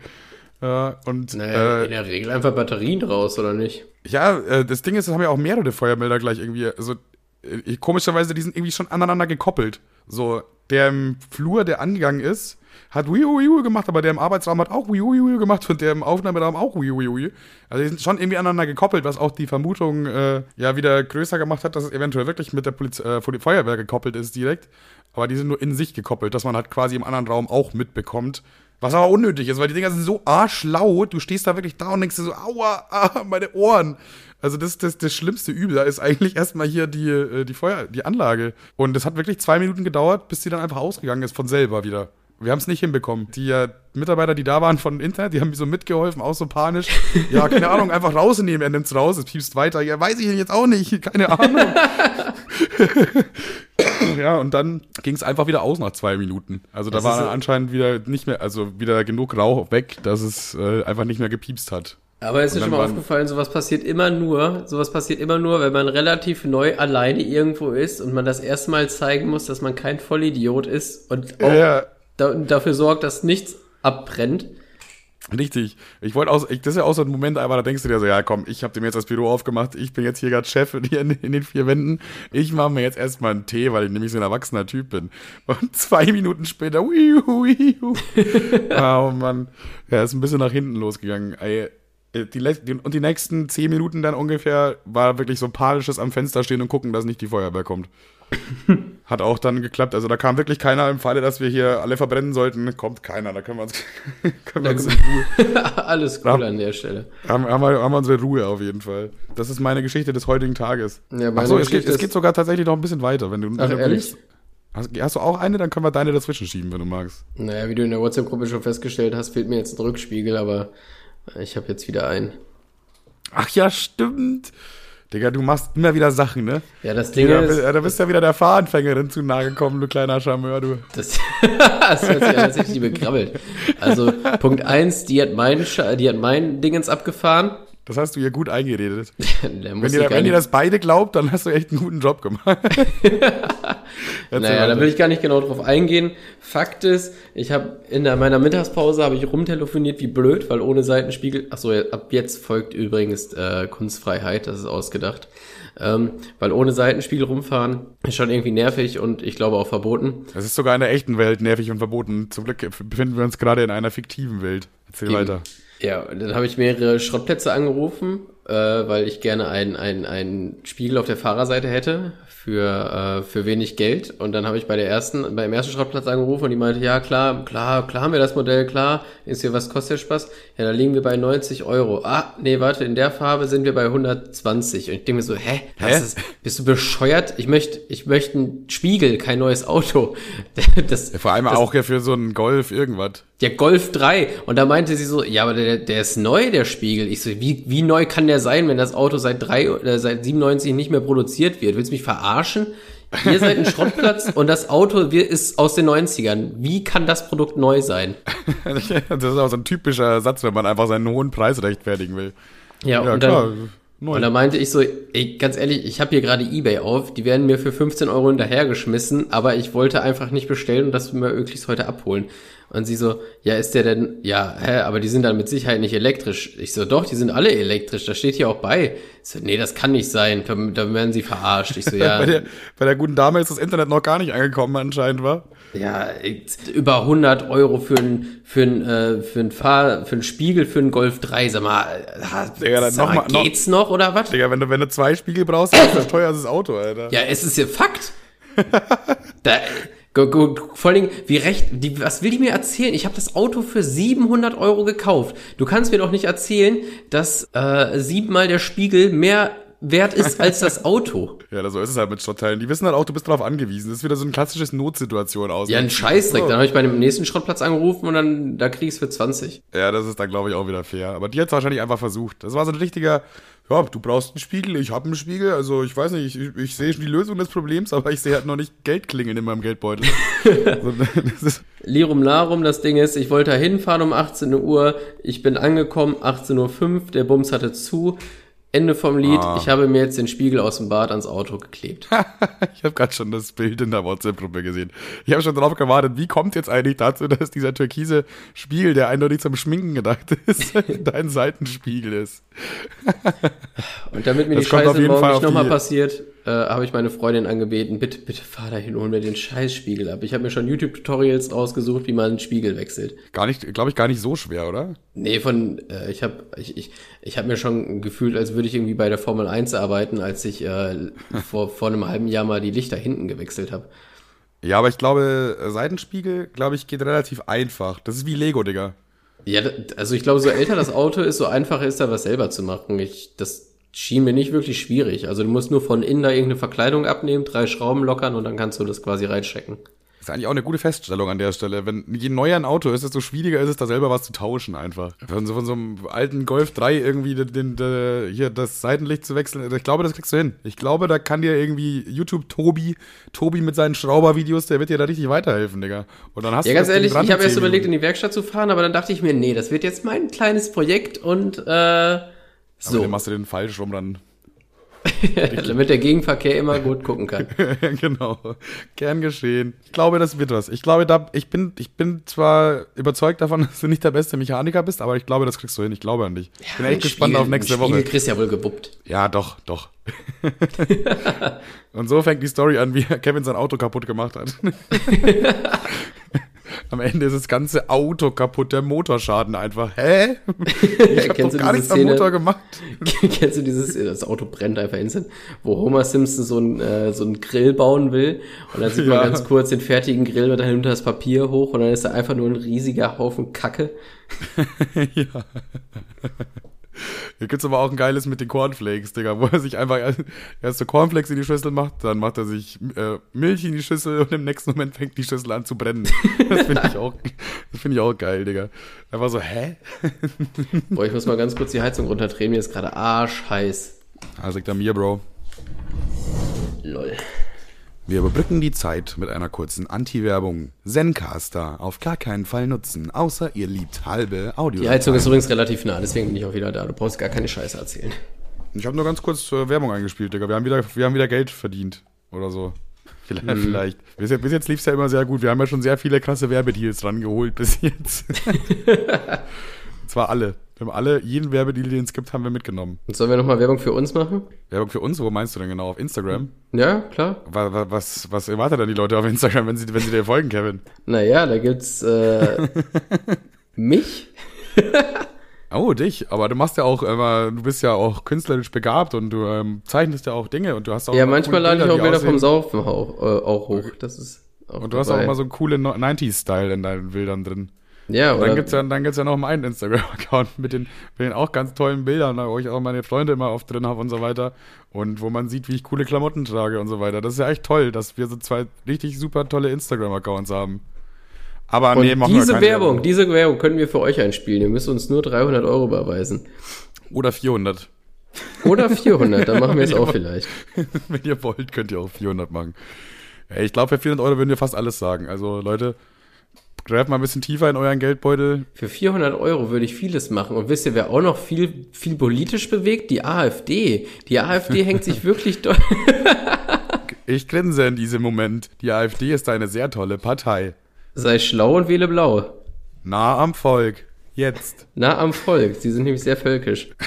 [SPEAKER 2] Äh, und, naja, äh, in der Regel einfach Batterien raus, oder nicht?
[SPEAKER 1] Ja, äh, das Ding ist, es haben ja auch mehrere Feuermelder gleich irgendwie. Also, äh, komischerweise, die sind irgendwie schon aneinander gekoppelt. So, der im Flur, der angegangen ist, hat Wii Wii gemacht, aber der im Arbeitsraum hat auch Wii Wii gemacht und der im Aufnahmeraum auch Wii Wii Also die sind schon irgendwie aneinander gekoppelt, was auch die Vermutung äh, ja wieder größer gemacht hat, dass es eventuell wirklich mit der Poliz äh, Feuerwehr gekoppelt ist direkt. Aber die sind nur in sich gekoppelt, dass man halt quasi im anderen Raum auch mitbekommt. Was aber unnötig ist, weil die Dinger sind so arschlaut, du stehst da wirklich da und denkst dir so, aua, ah, meine Ohren. Also das, das, das schlimmste Übel, da ist eigentlich erstmal hier die, äh, die Feuer, die Anlage. Und es hat wirklich zwei Minuten gedauert, bis sie dann einfach ausgegangen ist von selber wieder. Wir haben es nicht hinbekommen. Die äh, Mitarbeiter, die da waren von Internet, die haben mir so mitgeholfen, auch so panisch. Ja, keine Ahnung, einfach rausnehmen. Er nimmt es raus, es piepst weiter. Ja, weiß ich jetzt auch nicht, keine Ahnung. ja, und dann ging es einfach wieder aus nach zwei Minuten. Also da das war anscheinend wieder nicht mehr, also wieder genug Rauch weg, dass es äh, einfach nicht mehr gepiepst hat.
[SPEAKER 2] Aber ist dir schon mal aufgefallen, sowas passiert immer nur, sowas passiert immer nur, wenn man relativ neu alleine irgendwo ist und man das erstmal zeigen muss, dass man kein Vollidiot ist und auch ja da, dafür sorgt, dass nichts abbrennt.
[SPEAKER 1] Richtig. Ich wollte auch, ich, das ist ja auch so ein Moment, aber da denkst du dir so, ja komm, ich habe dem jetzt das Büro aufgemacht, ich bin jetzt hier gerade Chef hier in, in, den vier Wänden. Ich mache mir jetzt erstmal einen Tee, weil ich nämlich so ein erwachsener Typ bin. Und zwei Minuten später, wiu, wiu. oh Mann. Ja, ist ein bisschen nach hinten losgegangen. Ey, die, die, und die nächsten zehn Minuten dann ungefähr war wirklich so panisches am Fenster stehen und gucken, dass nicht die Feuerwehr kommt. Hat auch dann geklappt. Also da kam wirklich keiner im Falle, dass wir hier alle verbrennen sollten. Kommt keiner. Da können wir uns, können wir uns in
[SPEAKER 2] Ruhe. Alles cool an der Stelle.
[SPEAKER 1] Haben, haben, wir, haben wir unsere Ruhe auf jeden Fall. Das ist meine Geschichte des heutigen Tages. Ja, Achso, es geht, es geht sogar tatsächlich noch ein bisschen weiter. Wenn du,
[SPEAKER 2] Ach, ehrlich?
[SPEAKER 1] Hast, hast, du auch eine? Dann können wir deine dazwischen schieben, wenn du magst.
[SPEAKER 2] Naja, wie du in der WhatsApp-Gruppe schon festgestellt hast, fehlt mir jetzt ein Rückspiegel, aber ich habe jetzt wieder einen.
[SPEAKER 1] Ach ja, stimmt. Digga, du machst immer wieder Sachen, ne?
[SPEAKER 2] Ja, das Ding Digga, ist.
[SPEAKER 1] Da bist ja wieder der Fahranfängerin zu nahe gekommen, du kleiner Charmeur, du.
[SPEAKER 2] Das, das hört sich tatsächlich bekrabbelt. Also, Punkt eins, die hat mein, die hat mein Dingens abgefahren.
[SPEAKER 1] Das hast du ihr gut eingeredet. wenn, ihr, wenn ihr das beide glaubt, dann hast du echt einen guten Job gemacht.
[SPEAKER 2] naja, da will ich gar nicht genau drauf eingehen. Fakt ist, ich habe in meiner Mittagspause habe ich rumtelefoniert wie blöd, weil ohne Seitenspiegel. Achso, ab jetzt folgt übrigens äh, Kunstfreiheit, das ist ausgedacht. Ähm, weil ohne Seitenspiegel rumfahren ist schon irgendwie nervig und ich glaube auch verboten.
[SPEAKER 1] Das ist sogar in der echten Welt nervig und verboten. Zum Glück befinden wir uns gerade in einer fiktiven Welt. Erzähl Eben. weiter.
[SPEAKER 2] Ja, dann habe ich mehrere Schrottplätze angerufen äh, weil ich gerne einen ein Spiegel auf der Fahrerseite hätte für, äh, für wenig Geld. Und dann habe ich bei der ersten, beim ersten Schrottplatz angerufen und die meinte, ja klar, klar, klar haben wir das Modell, klar. Ist hier, was kostet der Spaß? Ja, da liegen wir bei 90 Euro. Ah, nee, warte, in der Farbe sind wir bei 120. Und ich denke mir so, hä? hä? Ist, bist du bescheuert? Ich möchte, ich möchte einen Spiegel, kein neues Auto.
[SPEAKER 1] Das, ja, vor allem das, auch ja für so einen Golf irgendwas.
[SPEAKER 2] Der Golf 3. Und da meinte sie so, ja, aber der, der ist neu, der Spiegel. Ich so, wie, wie neu kann der sein, wenn das Auto seit drei, äh, seit 97 nicht mehr produziert wird? Willst du mich verarschen? Ihr seid ein Schrottplatz und das Auto ist aus den 90ern. Wie kann das Produkt neu sein?
[SPEAKER 1] das ist auch so ein typischer Satz, wenn man einfach seinen hohen Preis rechtfertigen will.
[SPEAKER 2] Ja, ja und klar. dann Neu. Und da meinte ich so, ey, ganz ehrlich, ich habe hier gerade Ebay auf, die werden mir für 15 Euro hinterhergeschmissen, aber ich wollte einfach nicht bestellen und das möglichst heute abholen. Und sie so, ja, ist der denn, ja, hä, aber die sind dann mit Sicherheit nicht elektrisch. Ich so, doch, die sind alle elektrisch, das steht hier auch bei. Ich so, nee, das kann nicht sein, da, da werden sie verarscht. Ich so, ja.
[SPEAKER 1] bei, der, bei der guten Dame ist das Internet noch gar nicht angekommen anscheinend, war?
[SPEAKER 2] Ja, über 100 Euro für ein, für ein, äh, für ein Fahr, für ein Spiegel für einen Golf 3, sag mal, Digga, dann sag noch mal, geht's noch, noch oder was?
[SPEAKER 1] Digga, wenn du, wenn du zwei Spiegel brauchst, dann ist das teuer als das Auto, Alter.
[SPEAKER 2] Ja, es ist ja Fakt. da, vor allen Dingen, wie recht, die, was will die mir erzählen? Ich habe das Auto für 700 Euro gekauft. Du kannst mir doch nicht erzählen, dass äh, siebenmal der Spiegel mehr wert ist als das Auto.
[SPEAKER 1] ja, so ist es halt mit Schrottteilen. Die wissen halt auch, du bist darauf angewiesen. Das ist wieder so ein klassisches Notsituation aus.
[SPEAKER 2] Ja, ein Scheißdreck. Oh. Dann habe ich bei dem nächsten Schrottplatz angerufen und dann, da krieg ich's für 20.
[SPEAKER 1] Ja, das ist dann, glaube ich, auch wieder fair. Aber die hat's wahrscheinlich einfach versucht. Das war so ein richtiger, ja, du brauchst einen Spiegel, ich habe einen Spiegel. Also ich weiß nicht, ich, ich sehe schon die Lösung des Problems, aber ich sehe halt noch nicht Geld klingeln in meinem Geldbeutel.
[SPEAKER 2] Lirum Larum, das Ding ist, ich wollte da hinfahren um 18 Uhr, ich bin angekommen, 18.05 Uhr, der Bums hatte zu. Ende vom Lied. Ah. Ich habe mir jetzt den Spiegel aus dem Bad ans Auto geklebt.
[SPEAKER 1] ich habe gerade schon das Bild in der WhatsApp-Gruppe gesehen. Ich habe schon darauf gewartet, wie kommt jetzt eigentlich dazu, dass dieser türkise Spiegel, der eindeutig zum Schminken gedacht ist, dein Seitenspiegel ist.
[SPEAKER 2] Und damit mir das die Scheiße morgen nicht nochmal passiert, äh, habe ich meine Freundin angebeten, bitte, bitte fahr dahin, hol mir den Scheißspiegel ab. Ich habe mir schon YouTube-Tutorials rausgesucht, wie man einen Spiegel wechselt.
[SPEAKER 1] Gar nicht, glaube ich, gar nicht so schwer, oder?
[SPEAKER 2] Nee, von, äh, ich habe ich, ich, ich hab mir schon gefühlt, als würde ich irgendwie bei der Formel 1 arbeiten, als ich äh, vor, vor einem halben Jahr mal die Lichter hinten gewechselt habe.
[SPEAKER 1] Ja, aber ich glaube, Seitenspiegel, glaube ich, geht relativ einfach. Das ist wie Lego, Digga.
[SPEAKER 2] Ja, also ich glaube, so älter das Auto ist, so einfacher ist da was selber zu machen. Ich, das, schien mir nicht wirklich schwierig. Also du musst nur von innen da irgendeine Verkleidung abnehmen, drei Schrauben lockern und dann kannst du das quasi reinstecken.
[SPEAKER 1] Das ist eigentlich auch eine gute Feststellung an der Stelle. Wenn je neuer ein Auto ist, desto schwieriger ist es, da selber was zu tauschen einfach. Von so, von so einem alten Golf 3 irgendwie den, den, den, hier das Seitenlicht zu wechseln, ich glaube, das kriegst du hin. Ich glaube, da kann dir irgendwie YouTube Tobi, Tobi mit seinen Schraubervideos, der wird dir da richtig weiterhelfen, Digga.
[SPEAKER 2] Und dann hast ja, du ganz ehrlich, ich habe erst überlegt, in die Werkstatt zu fahren, aber dann dachte ich mir, nee, das wird jetzt mein kleines Projekt und äh,
[SPEAKER 1] so. Aber dann machst du den falsch rum, dann.
[SPEAKER 2] Damit der Gegenverkehr immer gut gucken kann.
[SPEAKER 1] genau. Gern geschehen. Ich glaube, das wird was. Ich glaube, da, ich bin, ich bin zwar überzeugt davon, dass du nicht der beste Mechaniker bist, aber ich glaube, das kriegst du hin. Ich glaube an dich. Ich bin echt gespannt Spiegel, auf nächste Woche.
[SPEAKER 2] Du kriegst ja wohl gebuppt.
[SPEAKER 1] Ja, doch, doch. Und so fängt die Story an, wie Kevin sein Auto kaputt gemacht hat. Am Ende ist das ganze Auto kaputt, der Motorschaden einfach. Hä? Ich hab doch gar nichts Szene, am Motor gemacht.
[SPEAKER 2] Kennst du dieses, das Auto brennt einfach instant, wo Homer Simpson so ein, äh, so Grill bauen will und dann sieht ja. man ganz kurz den fertigen Grill und dann nimmt er das Papier hoch und dann ist da einfach nur ein riesiger Haufen Kacke. ja.
[SPEAKER 1] Hier gibt's aber auch ein geiles mit den Cornflakes, Digga, wo er sich einfach erst so Cornflakes in die Schüssel macht, dann macht er sich äh, Milch in die Schüssel und im nächsten Moment fängt die Schüssel an zu brennen. Das finde ich auch, das finde ich auch geil, Digga. Einfach so, hä?
[SPEAKER 2] Boah, ich muss mal ganz kurz die Heizung runterdrehen, mir ist gerade arschheiß.
[SPEAKER 1] Also liegt an mir, Bro.
[SPEAKER 2] Lol.
[SPEAKER 1] Wir überbrücken die Zeit mit einer kurzen Anti-Werbung. Zencaster auf gar keinen Fall nutzen, außer ihr liebt halbe Audio.
[SPEAKER 2] Die Heizung ist übrigens relativ nah, deswegen bin ich auch wieder da. Du brauchst gar keine Scheiße erzählen.
[SPEAKER 1] Ich habe nur ganz kurz äh, Werbung eingespielt, Digga. Wir haben, wieder, wir haben wieder Geld verdient. Oder so. Vielleicht. Mhm. vielleicht. Bis jetzt, bis jetzt lief es ja immer sehr gut. Wir haben ja schon sehr viele krasse Werbedeals dran geholt bis jetzt. Zwar alle. Wir haben alle, jeden Werbedeal, den es gibt, haben wir mitgenommen.
[SPEAKER 2] Und sollen wir nochmal Werbung für uns machen?
[SPEAKER 1] Werbung für uns? Wo meinst du denn genau? Auf Instagram?
[SPEAKER 2] Ja, klar.
[SPEAKER 1] Was, was, was erwartet dann die Leute auf Instagram, wenn sie, wenn sie dir folgen, Kevin?
[SPEAKER 2] Naja, da gibt's äh, mich.
[SPEAKER 1] Oh, dich. Aber du machst ja auch immer, du bist ja auch künstlerisch begabt und du ähm, zeichnest ja auch Dinge und du hast auch
[SPEAKER 2] Ja, manchmal lade ich auch Bilder vom Saufen auch, äh, auch hoch. Das ist auch
[SPEAKER 1] Und du hast auch
[SPEAKER 2] dabei.
[SPEAKER 1] immer so einen coolen 90s-Style in deinen Bildern drin.
[SPEAKER 2] Ja,
[SPEAKER 1] Und
[SPEAKER 2] oder
[SPEAKER 1] dann gibt's ja, dann gibt's ja noch meinen Instagram-Account mit den, mit den auch ganz tollen Bildern, wo ich auch meine Freunde immer oft drin habe und so weiter. Und wo man sieht, wie ich coole Klamotten trage und so weiter. Das ist ja echt toll, dass wir so zwei richtig super tolle Instagram-Accounts haben. Aber
[SPEAKER 2] Und
[SPEAKER 1] nee, machen wir
[SPEAKER 2] diese
[SPEAKER 1] keine
[SPEAKER 2] Werbung, diese Werbung können wir für euch einspielen. Ihr müsst uns nur 300 Euro überweisen.
[SPEAKER 1] Oder 400.
[SPEAKER 2] Oder 400, dann machen wir es auch vielleicht.
[SPEAKER 1] Wenn ihr wollt, könnt ihr auch 400 machen. Ich glaube, für 400 Euro würden wir fast alles sagen. Also Leute, greift mal ein bisschen tiefer in euren Geldbeutel.
[SPEAKER 2] Für 400 Euro würde ich vieles machen. Und wisst ihr, wer auch noch viel, viel politisch bewegt? Die AfD. Die AfD hängt sich wirklich doll.
[SPEAKER 1] Ich grinse in diesem Moment. Die AfD ist eine sehr tolle Partei.
[SPEAKER 2] Sei schlau und wähle blau.
[SPEAKER 1] Nah am Volk. Jetzt.
[SPEAKER 2] Nah am Volk. Sie sind nämlich sehr völkisch.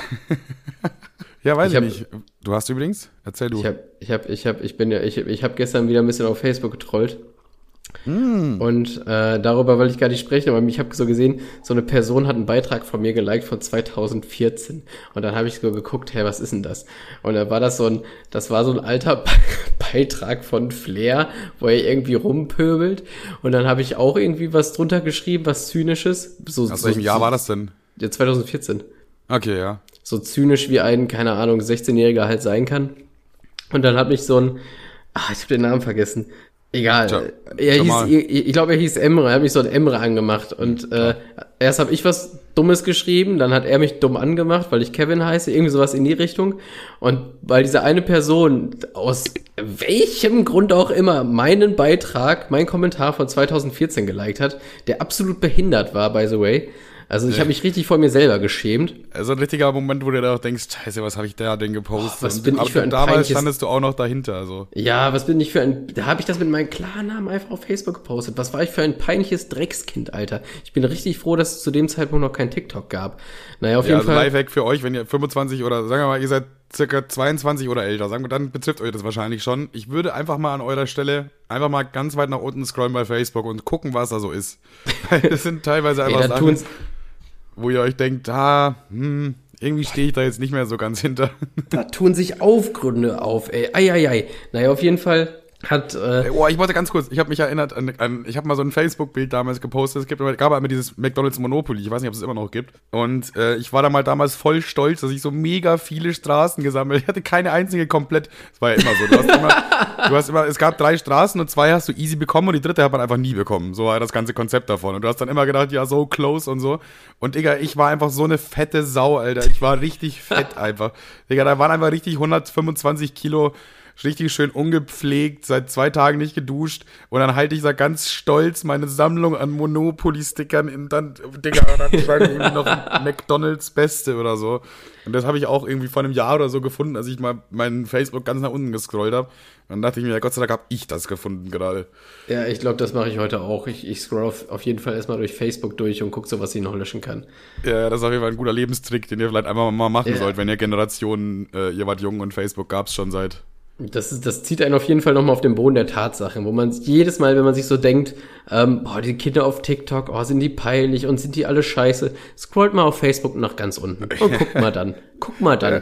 [SPEAKER 1] Ja, weiß
[SPEAKER 2] Ich hab-
[SPEAKER 1] nicht. Du hast übrigens? Erzähl du.
[SPEAKER 2] Ich hab, ich hab, ich hab, ich bin ja, ich, ich hab gestern wieder ein bisschen auf Facebook getrollt. Und äh, darüber wollte ich gar nicht sprechen, aber ich habe so gesehen, so eine Person hat einen Beitrag von mir geliked von 2014. Und dann habe ich so geguckt, hey, was ist denn das? Und dann war das so ein, das war so ein alter Be Beitrag von Flair, wo er irgendwie rumpöbelt. Und dann habe ich auch irgendwie was drunter geschrieben, was zynisches. So,
[SPEAKER 1] Aus
[SPEAKER 2] so,
[SPEAKER 1] welchem Jahr war das denn?
[SPEAKER 2] Ja, 2014
[SPEAKER 1] Okay, ja.
[SPEAKER 2] so zynisch wie ein, keine Ahnung, 16-Jähriger halt sein kann. Und dann hat mich so ein, ach, ich habe den Namen vergessen. Egal.
[SPEAKER 1] Tja,
[SPEAKER 2] er hieß, ich, ich glaube, er hieß Emre. Er hat mich so ein Emre angemacht. Und äh, erst habe ich was Dummes geschrieben, dann hat er mich dumm angemacht, weil ich Kevin heiße, irgendwie sowas in die Richtung. Und weil diese eine Person aus welchem Grund auch immer meinen Beitrag, meinen Kommentar von 2014 geliked hat, der absolut behindert war, by the way. Also ich habe mich richtig vor mir selber geschämt.
[SPEAKER 1] Also ein richtiger Moment, wo du dir auch denkst, scheiße, was habe ich da denn gepostet?
[SPEAKER 2] Oh, was
[SPEAKER 1] Und-
[SPEAKER 2] bin ich für ein
[SPEAKER 1] damals
[SPEAKER 2] peinliches-
[SPEAKER 1] standest du auch noch dahinter, also.
[SPEAKER 2] Ja, was bin ich für ein. Da habe ich das mit meinem Klarnamen einfach auf Facebook gepostet. Was war ich für ein peinliches Dreckskind, Alter? Ich bin richtig froh, dass es zu dem Zeitpunkt noch kein TikTok gab. Naja, auf
[SPEAKER 1] Ja,
[SPEAKER 2] jeden
[SPEAKER 1] also
[SPEAKER 2] Fall.
[SPEAKER 1] Lifehack für euch, wenn ihr 25 oder sagen wir mal, ihr seid circa 22 oder älter, sagen wir, dann betrifft euch das wahrscheinlich schon. Ich würde einfach mal an eurer Stelle einfach mal ganz weit nach unten scrollen bei Facebook und gucken, was da so ist. Weil das sind teilweise einfach
[SPEAKER 2] Ey, da
[SPEAKER 1] Sachen, wo ihr euch denkt, ah, hm, irgendwie stehe ich da jetzt nicht mehr so ganz hinter.
[SPEAKER 2] da tun sich Aufgründe auf, ey. Eieiei. Naja, auf jeden Fall hat. Äh,
[SPEAKER 1] Oh, ich wollte ganz kurz, ich habe mich erinnert an, an ich habe mal so ein Facebook-Bild damals gepostet. Es gibt, gab einmal dieses McDonald's Monopoly, ich weiß nicht, ob es es immer noch gibt. Und äh, ich war da mal damals voll stolz, dass ich so mega viele Straßen gesammelt. Ich hatte keine einzige komplett. Das war ja immer so. Du hast immer, du hast immer, es gab drei Straßen und zwei hast du easy bekommen und die dritte hat man einfach nie bekommen. So war das ganze Konzept davon. Und du hast dann immer gedacht, ja, so close und so. Und Digga, ich war einfach so eine fette Sau, Alter. Ich war richtig fett einfach. Digga, da waren einfach richtig 125 Kilo richtig schön ungepflegt, seit zwei Tagen nicht geduscht und dann halte ich da ganz stolz meine Sammlung an Monopoly-Stickern in dann, Digga, dann stand irgendwie noch McDonalds Beste oder so. Und das habe ich auch irgendwie vor einem Jahr oder so gefunden, als ich mal meinen Facebook ganz nach unten gescrollt habe. Dann dachte ich mir, ja, Gott sei Dank habe ich das gefunden gerade.
[SPEAKER 2] ja, ich glaube, das mache ich heute auch. Ich, ich scroll auf, auf jeden Fall erstmal durch Facebook durch und gucke so, was ich noch löschen kann.
[SPEAKER 1] Ja, das ist auf jeden Fall ein guter Lebenstrick, den ihr vielleicht einfach mal machen
[SPEAKER 2] Ja.
[SPEAKER 1] sollt, wenn ihr Generationen, äh, ihr wart jung und Facebook gab's schon seit.
[SPEAKER 2] Das, ist, das zieht einen auf jeden Fall nochmal auf den Boden der Tatsachen, wo man jedes Mal, wenn man sich so denkt, ähm, boah, die Kinder auf TikTok, oh, sind die peinlich und sind die alle scheiße, scrollt mal auf Facebook nach ganz unten und guckt mal dann. Guck mal dann.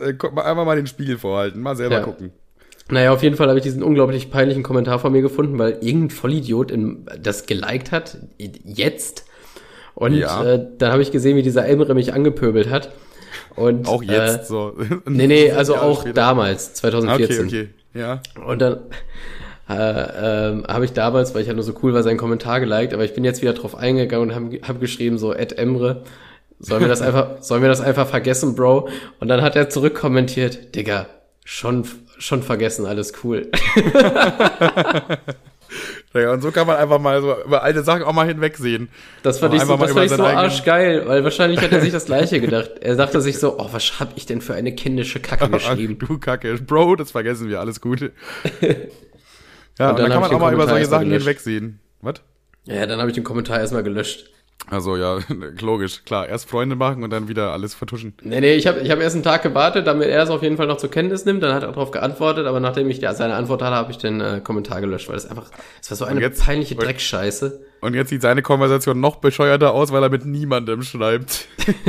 [SPEAKER 1] Äh, äh, guck mal, einfach mal den Spiegel vorhalten, mal selber
[SPEAKER 2] Ja.
[SPEAKER 1] gucken.
[SPEAKER 2] Naja, auf jeden Fall habe ich diesen unglaublich peinlichen Kommentar von mir gefunden, weil irgendein Vollidiot in, das geliked hat, jetzt. Und
[SPEAKER 1] Ja.
[SPEAKER 2] äh, dann habe ich gesehen, wie dieser Emre mich angepöbelt hat. Und,
[SPEAKER 1] Auch jetzt
[SPEAKER 2] Äh,
[SPEAKER 1] so.
[SPEAKER 2] nee, nee, also
[SPEAKER 1] Jahre
[SPEAKER 2] auch
[SPEAKER 1] später.
[SPEAKER 2] damals, 2014.
[SPEAKER 1] Okay, okay. Ja.
[SPEAKER 2] Und dann äh, ähm, habe ich damals, weil ich ja nur so cool war, seinen Kommentar geliked, aber ich bin jetzt wieder drauf eingegangen und habe hab geschrieben so, Ed Emre, sollen wir das einfach, sollen wir das einfach vergessen, Bro? Und dann hat er zurückkommentiert, Digga, schon, schon vergessen, alles cool.
[SPEAKER 1] Und so kann man einfach mal so über alte Sachen auch mal hinwegsehen.
[SPEAKER 2] Das fand ich so, das fand ich so arschgeil, weil wahrscheinlich hat er sich das gleiche gedacht. Er dachte sich so, oh, was hab ich denn für eine kindische Kacke geschrieben?
[SPEAKER 1] Ach, du Kacke. Bro, das vergessen wir, alles gut. Ja, und,
[SPEAKER 2] dann
[SPEAKER 1] dann,
[SPEAKER 2] hab
[SPEAKER 1] kann man auch mal über solche Sachen hinwegsehen. Was?
[SPEAKER 2] Ja, dann habe ich den Kommentar erstmal gelöscht.
[SPEAKER 1] Also ja, logisch, klar. Erst Freunde machen und dann wieder alles vertuschen.
[SPEAKER 2] Nee, nee, ich habe ich hab erst einen Tag gewartet, damit er es auf jeden Fall noch zur Kenntnis nimmt. Dann hat er darauf geantwortet, aber nachdem ich ja, seine Antwort hatte, habe ich den äh, Kommentar gelöscht, weil das einfach, es war so eine
[SPEAKER 1] jetzt-
[SPEAKER 2] peinliche Dreckscheiße.
[SPEAKER 1] Und jetzt sieht seine Konversation noch bescheuerter aus, weil er mit niemandem schreibt.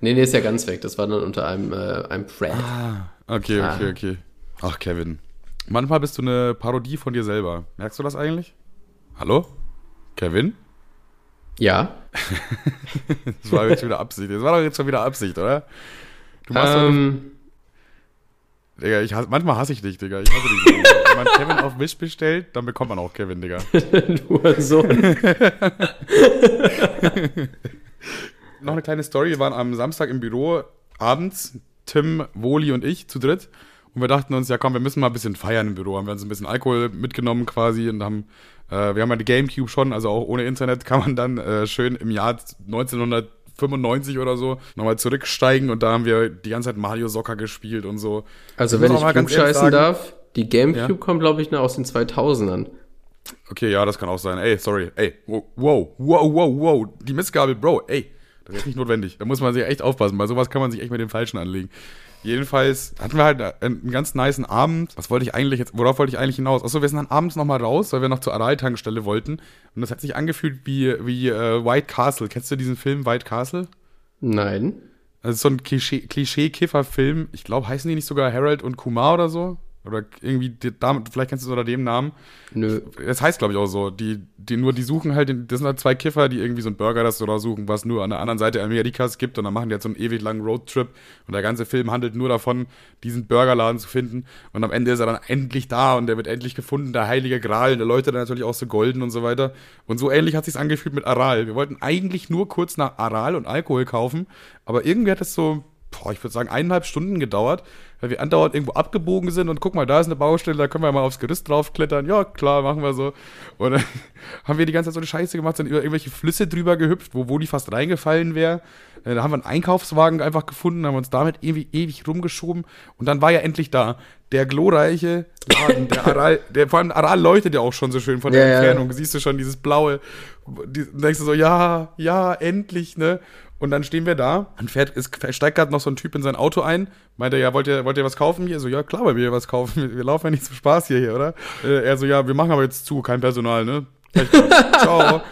[SPEAKER 2] Nee, nee, ist ja ganz weg. Das war dann unter einem, äh, einem Thread.
[SPEAKER 1] Okay,
[SPEAKER 2] Ah.
[SPEAKER 1] okay, okay. Ach, Kevin. Manchmal bist du eine Parodie von dir selber. Merkst du das eigentlich? Hallo? Kevin?
[SPEAKER 2] Ja.
[SPEAKER 1] Das war jetzt wieder Absicht. Das war doch jetzt schon wieder Absicht, oder? Du machst doch,
[SPEAKER 2] Ähm,
[SPEAKER 1] Digga, ich hasse, manchmal hasse ich dich, Digga. Ich hasse dich. Wenn man Kevin auf Wish bestellt, dann bekommt man auch Kevin, Digga.
[SPEAKER 2] nur so.
[SPEAKER 1] Noch eine kleine Story. Wir waren am Samstag im Büro abends, Tim, Woli und ich zu dritt. Und wir dachten uns, ja komm, wir müssen mal ein bisschen feiern im Büro. Haben wir uns ein bisschen Alkohol mitgenommen quasi und haben, äh, wir haben ja die Gamecube schon, also auch ohne Internet kann man dann äh, schön im Jahr 1995 oder so nochmal zurücksteigen und da haben wir die ganze Zeit Mario Soccer gespielt und so.
[SPEAKER 2] Also, wenn ich
[SPEAKER 1] mal ganz ehrlich
[SPEAKER 2] klugscheißen
[SPEAKER 1] sagen-
[SPEAKER 2] darf, die Gamecube
[SPEAKER 1] Ja.
[SPEAKER 2] kommt, glaube ich, noch aus den 2000ern.
[SPEAKER 1] Okay, ja, das kann auch sein. Ey, sorry. Ey, wow, wow, wow, wow, wow. Die Missgabel, Bro, ey. Das ist nicht notwendig. Da muss man sich echt aufpassen. Bei sowas kann man sich echt mit dem Falschen anlegen. Jedenfalls hatten wir halt einen ganz niceen Abend. Was wollte ich eigentlich jetzt, worauf wollte ich eigentlich hinaus? Achso, wir sind dann abends nochmal raus, weil wir noch zur Aral-Tankstelle wollten. Und das hat sich angefühlt wie, wie äh, White Castle. Kennst du diesen Film White Castle?
[SPEAKER 2] Nein.
[SPEAKER 1] Also so ein Klischee- Klischee-Kiffer-Film. Ich glaube, heißen die nicht sogar Harold und Kumar oder so? Oder irgendwie, die, damit, vielleicht kennst du es unter dem Namen.
[SPEAKER 2] Nö.
[SPEAKER 1] Das heißt, glaube ich, auch so. Die, die nur, die suchen halt, das sind halt zwei Kiffer, die irgendwie so ein Burger-Restaurant suchen, was nur an der anderen Seite Amerikas gibt. Und dann machen die jetzt so einen ewig langen Roadtrip. Und der ganze Film handelt nur davon, diesen Burgerladen zu finden. Und am Ende ist er dann endlich da und der wird endlich gefunden, der heilige Gral. Und der leuchtet dann natürlich auch so golden und so weiter. Und so ähnlich hat sich's angefühlt mit Aral. Wir wollten eigentlich nur kurz nach Aral und Alkohol kaufen. Aber irgendwie hat es so, boah, ich würde sagen, eineinhalb Stunden gedauert, weil wir andauernd irgendwo abgebogen sind und guck mal, da ist eine Baustelle, da können wir mal aufs Gerüst draufklettern. Ja, klar, machen wir so. Und dann haben wir die ganze Zeit so eine Scheiße gemacht, sind über irgendwelche Flüsse drüber gehüpft, wo, wo die fast reingefallen wäre. Da haben wir einen Einkaufswagen einfach gefunden, haben uns damit ewig, ewig rumgeschoben und dann war ja endlich da der glorreiche Laden, der Aral, der vor allem Aral leuchtet ja auch schon so schön von der
[SPEAKER 2] Ja, ja.
[SPEAKER 1] Entfernung. Siehst du schon dieses blaue, die, denkst du so, ja, ja, endlich, ne? Und dann stehen wir da und fährt, es steigt gerade noch so ein Typ in sein Auto ein, meint er, ja, wollt ihr, wollt ihr was kaufen hier? So, ja, klar, weil wir was kaufen. Wir, laufen ja nicht zum Spaß hier, hier oder? Äh, er so, ja, wir machen aber jetzt zu, kein Personal, ne? Ciao.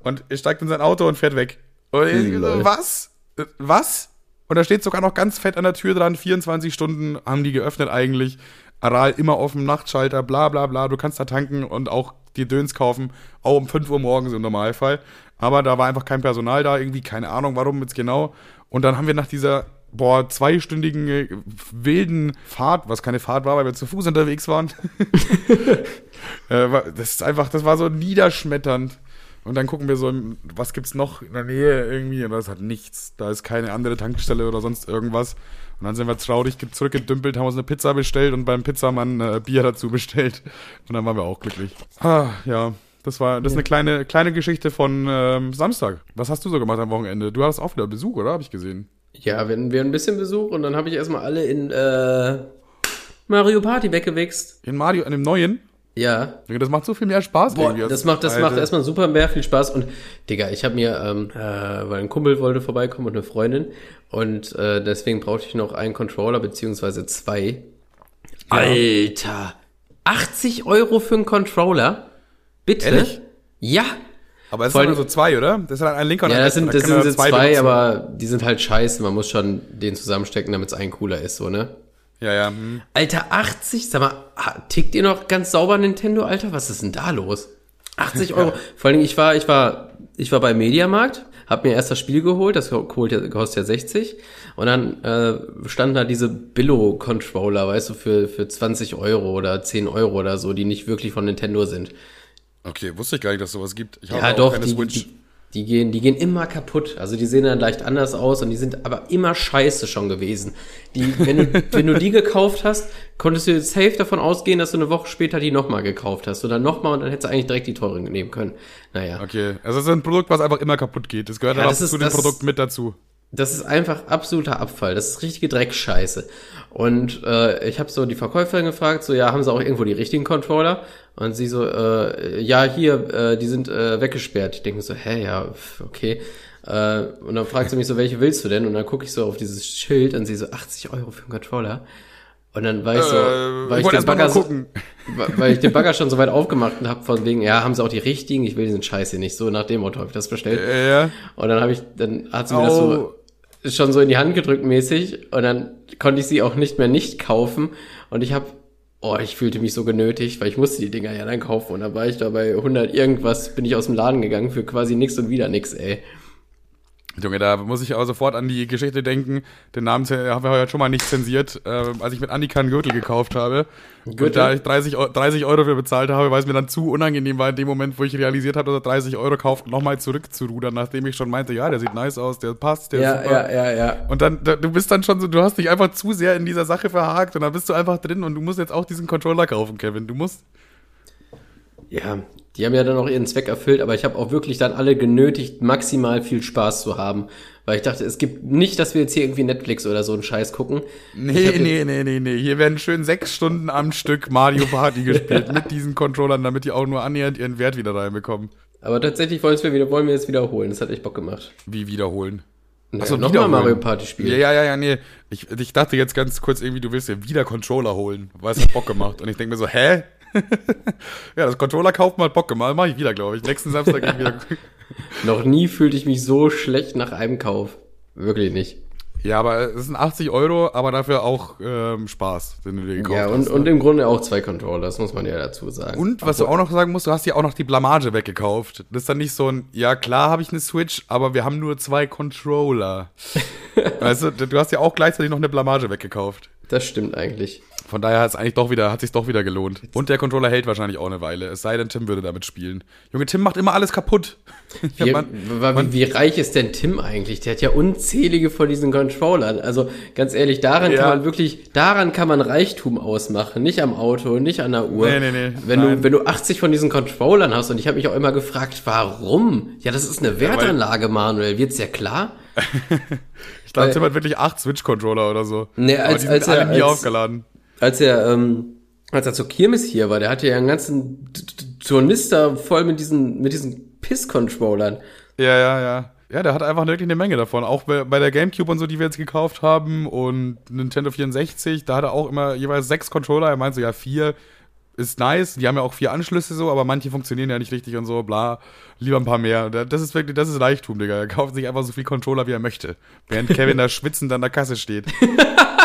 [SPEAKER 1] Und er steigt in sein Auto und fährt weg. Und ich so, was? Äh, Was? Und da steht sogar noch ganz fett an der Tür dran, 24 Stunden haben die geöffnet eigentlich. Aral immer offen, Nachtschalter, bla bla bla. Du kannst da tanken und auch Döns kaufen, auch um 5 Uhr morgens im Normalfall. Aber da war einfach kein Personal da, irgendwie, keine Ahnung, warum jetzt genau. Und dann haben wir nach dieser, boah, zweistündigen äh, wilden Fahrt, was keine Fahrt war, weil wir zu Fuß unterwegs waren. äh, das ist einfach, das war so niederschmetternd. Und dann gucken wir so, was gibt's noch in der Nähe irgendwie, und das hat nichts. Da ist keine andere Tankstelle oder sonst irgendwas. Und dann sind wir traurig ge- zurückgedümpelt, haben uns eine Pizza bestellt und beim Pizzamann äh, Bier dazu bestellt. Und dann waren wir auch glücklich. Ah, ja. Das war, das ist eine kleine, kleine Geschichte von ähm, Samstag. Was hast du so gemacht am Wochenende? Du hattest auch wieder Besuch, oder? Habe ich gesehen.
[SPEAKER 2] Ja, wir hatten wir hatten ein bisschen Besuch und dann habe ich erstmal alle in äh, Mario Party weggewichst.
[SPEAKER 1] In Mario, in dem neuen.
[SPEAKER 2] Ja.
[SPEAKER 1] Das macht so viel mehr Spaß
[SPEAKER 2] Boah,
[SPEAKER 1] irgendwie.
[SPEAKER 2] das macht, das
[SPEAKER 1] Alter.
[SPEAKER 2] macht erstmal super mehr viel Spaß. Und Digga, ich habe mir, ähm, äh, weil ein Kumpel wollte vorbeikommen und eine Freundin. Und äh, deswegen brauchte ich noch einen Controller, beziehungsweise zwei. Alter! 80 Euro für einen Controller? Bitte?
[SPEAKER 1] Ehrlich?
[SPEAKER 2] Ja!
[SPEAKER 1] Aber es sind nur so zwei, oder? Das ist halt ein linker und
[SPEAKER 2] Ja,
[SPEAKER 1] ein
[SPEAKER 2] das sind, das
[SPEAKER 1] Da
[SPEAKER 2] sind,
[SPEAKER 1] können
[SPEAKER 2] sind zwei,
[SPEAKER 1] benutzen.
[SPEAKER 2] aber die sind halt scheiße. Man muss schon den zusammenstecken, damit es ein cooler ist, so, ne?
[SPEAKER 1] Ja, ja. Hm.
[SPEAKER 2] Alter, 80, sag mal, tickt ihr noch ganz sauber Nintendo, Alter? Was ist denn da los? 80 Euro. Vor allen Dingen, ich war, ich war, ich war bei Mediamarkt, hab mir erst das Spiel geholt, das ja, kostet ja 60. Und dann äh, standen da diese Billo-Controller, weißt du, für, für 20 Euro oder 10 Euro oder so, die nicht wirklich von Nintendo sind.
[SPEAKER 1] Okay, wusste ich gar nicht, dass sowas gibt. Ich habe
[SPEAKER 2] Ja,
[SPEAKER 1] auch
[SPEAKER 2] doch,
[SPEAKER 1] keine
[SPEAKER 2] die,
[SPEAKER 1] Switch.
[SPEAKER 2] die, die, gehen, die gehen immer kaputt. Also die sehen dann leicht anders aus und die sind aber immer scheiße schon gewesen. Die, wenn, du, wenn du die gekauft hast, konntest du jetzt safe davon ausgehen, dass du eine Woche später die nochmal gekauft hast. Und dann nochmal und dann hättest du eigentlich direkt die teuren nehmen können. Naja.
[SPEAKER 1] Okay, also es ist ein Produkt, was einfach immer kaputt geht. Das gehört
[SPEAKER 2] Ja, das ist-
[SPEAKER 1] zu dem Produkt mit dazu.
[SPEAKER 2] Das ist einfach absoluter Abfall. Das ist richtige Dreckscheiße. Und äh, ich habe so die Verkäuferin gefragt, so ja, haben sie auch irgendwo die richtigen Controller? Und sie so, äh, ja, hier, äh, die sind äh, weggesperrt. Ich denke so, hä, ja, okay. Äh, und dann fragt sie mich so, welche willst du denn? Und dann gucke ich so auf dieses Schild und sie so, 80 Euro für einen Controller. Und dann war ich so,
[SPEAKER 1] Äh,
[SPEAKER 2] weil,
[SPEAKER 1] ich
[SPEAKER 2] den Bagger so, weil ich den Bagger schon so weit aufgemacht habe, von wegen, ja, haben sie auch die richtigen, ich will diesen Scheiß hier nicht. So nach dem Motto habe ich das bestellt.
[SPEAKER 1] Ja, ja.
[SPEAKER 2] Und dann habe ich, dann hat sie mir das so schon so in die Hand gedrückt mäßig und dann konnte ich sie auch nicht mehr nicht kaufen und ich habe, oh, ich fühlte mich so genötigt, weil ich musste die Dinger ja dann kaufen und dann war ich da bei 100 irgendwas, bin ich aus dem Laden gegangen für quasi nix und wieder nix, ey.
[SPEAKER 1] Junge, da muss ich auch sofort an die Geschichte denken. Den Namen haben wir heute schon mal nicht zensiert, ähm, als ich mit Annika einen Gürtel gekauft habe. Und
[SPEAKER 2] Gürtel?
[SPEAKER 1] da ich 30, Eu- 30 Euro für bezahlt habe, weil es mir dann zu unangenehm war in dem Moment, wo ich realisiert habe, dass er 30 Euro kauft, nochmal zurückzurudern, nachdem ich schon meinte, ja, der sieht nice aus, der passt, der ist
[SPEAKER 2] Ja,
[SPEAKER 1] super.
[SPEAKER 2] ja, ja, ja.
[SPEAKER 1] Und dann, da, du bist dann schon so, du hast dich einfach zu sehr in dieser Sache verhakt und dann bist du einfach drin und du musst jetzt auch diesen Controller kaufen, Kevin. Du musst.
[SPEAKER 2] Ja, die haben ja dann auch ihren Zweck erfüllt, aber ich habe auch wirklich dann alle genötigt, maximal viel Spaß zu haben. Weil ich dachte, es gibt nicht, dass wir jetzt hier irgendwie Netflix oder so einen Scheiß gucken.
[SPEAKER 1] Nee, nee, nee, nee, nee. Hier werden schön sechs Stunden am Stück Mario Party gespielt mit diesen Controllern, damit die auch nur annähernd ihren Wert wieder reinbekommen.
[SPEAKER 2] Aber tatsächlich wollen wir wieder, wollen wir jetzt wiederholen. Das hat echt Bock gemacht.
[SPEAKER 1] Wie wiederholen.
[SPEAKER 2] Naja,
[SPEAKER 1] Ach so,
[SPEAKER 2] nochmal. Mario Party spielen.
[SPEAKER 1] Ja, ja, ja, ja, nee. Ich, ich dachte jetzt ganz kurz irgendwie, du willst ja wieder Controller holen, weil es hat Bock gemacht. Und ich denke mir so, hä? ja, das Controller kaufen hat Bock gemacht, mach ich wieder, glaube ich. Nächsten Samstag ich wieder.
[SPEAKER 2] Noch nie fühlte ich mich so schlecht nach einem Kauf. Wirklich nicht.
[SPEAKER 1] Ja, aber es sind 80 Euro, aber dafür auch ähm, Spaß, den du dir gekauft
[SPEAKER 2] Ja, und,
[SPEAKER 1] hast.
[SPEAKER 2] und im Grunde auch zwei Controller, das muss man ja dazu sagen.
[SPEAKER 1] Und was du auch noch sagen musst, du hast ja auch noch die Blamage weggekauft. Das ist dann nicht so ein, ja klar habe ich eine Switch, aber wir haben nur zwei Controller. weißt du, du hast ja auch gleichzeitig noch eine Blamage weggekauft.
[SPEAKER 2] Das stimmt eigentlich.
[SPEAKER 1] Von daher hat es eigentlich doch wieder, hat sich doch wieder gelohnt. Und der Controller hält wahrscheinlich auch eine Weile. Es sei denn, Tim würde damit spielen. Junge, Tim macht immer alles kaputt. Ja,
[SPEAKER 2] Wie,
[SPEAKER 1] man-
[SPEAKER 2] wie, wie reich ist denn Tim eigentlich? Der hat ja unzählige von diesen Controllern. Also ganz ehrlich, daran
[SPEAKER 1] Ja.
[SPEAKER 2] kann man wirklich, daran kann man Reichtum ausmachen. Nicht am Auto, nicht an der Uhr.
[SPEAKER 1] Nee, nee, nee,
[SPEAKER 2] Wenn
[SPEAKER 1] nein.
[SPEAKER 2] du, wenn du 80 von diesen Controllern hast und ich habe mich auch immer gefragt, warum? Ja, das ist eine Wertanlage, Manuel. Wird's ja klar?
[SPEAKER 1] ich glaube, Tim hat wirklich acht Switch-Controller oder so.
[SPEAKER 2] Nee,
[SPEAKER 1] Aber
[SPEAKER 2] als-
[SPEAKER 1] die
[SPEAKER 2] als
[SPEAKER 1] sind alle
[SPEAKER 2] er-
[SPEAKER 1] nie
[SPEAKER 2] als-
[SPEAKER 1] aufgeladen.
[SPEAKER 2] Als er, ähm, als er zur Kirmes hier war, der hatte ja einen ganzen T- T- Tornister voll mit diesen, mit diesen Piss-Controllern.
[SPEAKER 1] Ja, ja, ja. Ja, der hat einfach wirklich eine Menge davon. Auch bei, bei der Gamecube und so, die wir jetzt gekauft haben und Nintendo 64, da hat er auch immer jeweils sechs Controller. Er meint so, ja, vier ist nice. Die haben ja auch vier Anschlüsse so, aber manche funktionieren ja nicht richtig und so, bla. Lieber ein paar mehr. Da- Das ist wirklich, das ist Reichtum, Digga. Er kauft sich einfach so viel Controller, wie er möchte. Während Kevin da schwitzend an der Kasse steht.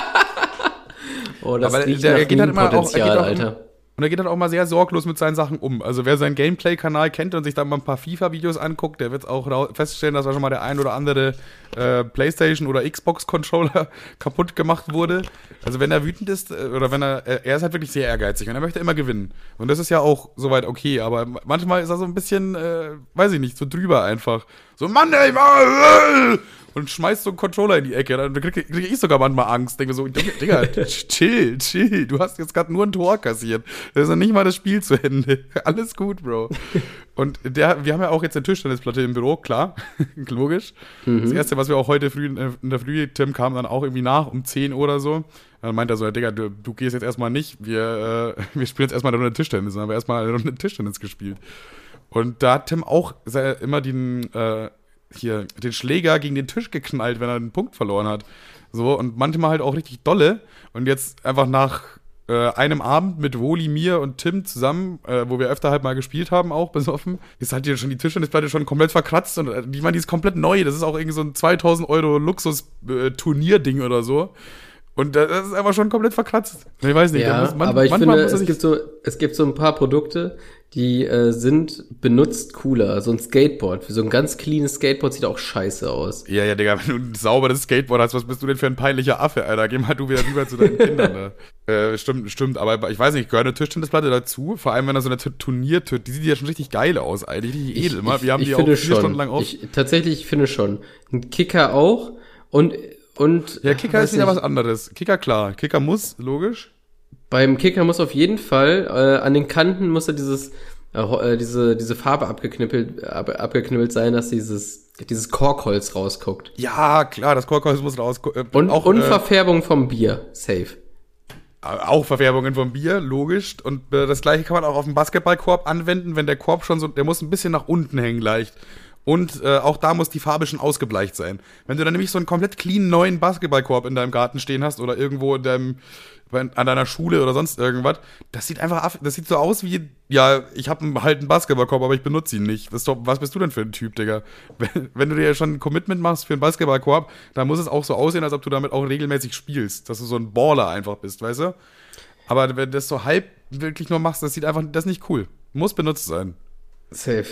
[SPEAKER 2] Oh, das
[SPEAKER 1] Aber
[SPEAKER 2] riecht
[SPEAKER 1] der-
[SPEAKER 2] nach
[SPEAKER 1] er geht halt immer auch- er
[SPEAKER 2] Potenzial,
[SPEAKER 1] geht auch
[SPEAKER 2] Alter.
[SPEAKER 1] Und er geht dann auch mal sehr sorglos mit seinen Sachen um. Also wer seinen Gameplay-Kanal kennt und sich dann mal ein paar FIFA-Videos anguckt, der wird auch feststellen, dass da schon mal der ein oder andere äh, Playstation- oder Xbox-Controller kaputt gemacht wurde. Also wenn er wütend ist, äh, oder wenn er, er er ist halt wirklich sehr ehrgeizig und er möchte immer gewinnen. Und das ist ja auch soweit okay, aber manchmal ist er so ein bisschen, äh, weiß ich nicht, so drüber einfach. So, Mann, ey, Mann, und schmeißt so einen Controller in die Ecke. Dann kriege krieg ich sogar manchmal Angst. Denke so, Digga, chill, chill. Du hast jetzt gerade nur ein Tor kassiert. Das ist noch nicht mal das Spiel zu Ende. Alles gut, Bro. Und der, wir haben ja auch jetzt eine Tischtennisplatte im Büro, klar. Logisch. Das erste, was wir auch heute früh in der Früh, Tim kam dann auch irgendwie nach, um 10 Uhr oder so. Dann meint er so, Digga, du, du gehst jetzt erstmal nicht. Wir, äh, wir spielen jetzt erstmal eine Runde Tischtennis. Dann haben wir erstmal eine Runde Tischtennis gespielt. Und da hat Tim auch immer den, äh, hier, den Schläger gegen den Tisch geknallt, wenn er einen Punkt verloren hat. So, und manchmal halt auch richtig dolle. Und jetzt einfach nach äh, einem Abend mit Woli, mir und Tim zusammen, äh, wo wir öfter halt mal gespielt haben, auch besoffen, ist halt hier schon die Tischtennisplatte schon komplett verkratzt. Und äh, ich meine, die ist komplett neu. Das ist auch irgendwie so ein 2000 Euro Luxus-Turnierding oder so. Und äh, das ist einfach schon komplett verkratzt. Ich weiß nicht,
[SPEAKER 2] Ja,
[SPEAKER 1] muss man,
[SPEAKER 2] aber ich
[SPEAKER 1] manchmal
[SPEAKER 2] finde, es gibt, so, es gibt so ein paar Produkte, die äh, sind benutzt cooler. So ein Skateboard. So ein ganz cleanes Skateboard sieht auch scheiße aus.
[SPEAKER 1] Ja, ja, Digga, wenn du ein sauberes Skateboard hast, was bist du denn für ein peinlicher Affe, Alter? Geh mal du wieder rüber zu deinen Kindern, da. Äh, stimmt, stimmt, aber ich weiß nicht, gehört eine Tischtennisplatte dazu? Vor allem, wenn da so eine T- Turnier, die sieht ja schon richtig geil aus, eigentlich, richtig edel. Immer. Wir haben
[SPEAKER 2] ich
[SPEAKER 1] die auch
[SPEAKER 2] finde
[SPEAKER 1] vier Stunden lang auf.
[SPEAKER 2] Ich, tatsächlich, ich finde schon. Ein Kicker auch. Und, und
[SPEAKER 1] ja, Kicker ist wieder was anderes. Kicker, klar. Kicker muss, logisch.
[SPEAKER 2] Beim Kicker muss auf jeden Fall äh, an den Kanten muss er dieses äh, äh, diese diese Farbe abgeknippelt ab, abgeknibbelt sein, dass dieses Dieses Korkholz rausguckt.
[SPEAKER 1] Ja, klar, das Korkholz muss rausgucken.
[SPEAKER 2] Und, auch, und äh, Verfärbung vom Bier. Safe.
[SPEAKER 1] Auch Verfärbungen vom Bier, logisch. Und äh, das gleiche kann man auch auf den Basketballkorb anwenden, wenn der Korb schon so, der muss ein bisschen nach unten hängen leicht. Und äh, auch da muss die Farbe schon ausgebleicht sein. Wenn du dann nämlich so einen komplett clean neuen Basketballkorb in deinem Garten stehen hast oder irgendwo in deinem, an deiner Schule oder sonst irgendwas, das sieht einfach, das sieht so aus wie, ja, ich habe halt einen Basketballkorb, aber ich benutze ihn nicht. Was, was bist du denn für ein Typ, Digga? Wenn, wenn du dir schon ein Commitment machst für einen Basketballkorb, dann muss es auch so aussehen, als ob du damit auch regelmäßig spielst, dass du so ein Baller einfach bist, weißt du? Aber wenn du das so halb wirklich nur machst, das sieht einfach, das ist nicht cool. Muss benutzt sein.
[SPEAKER 2] Safe.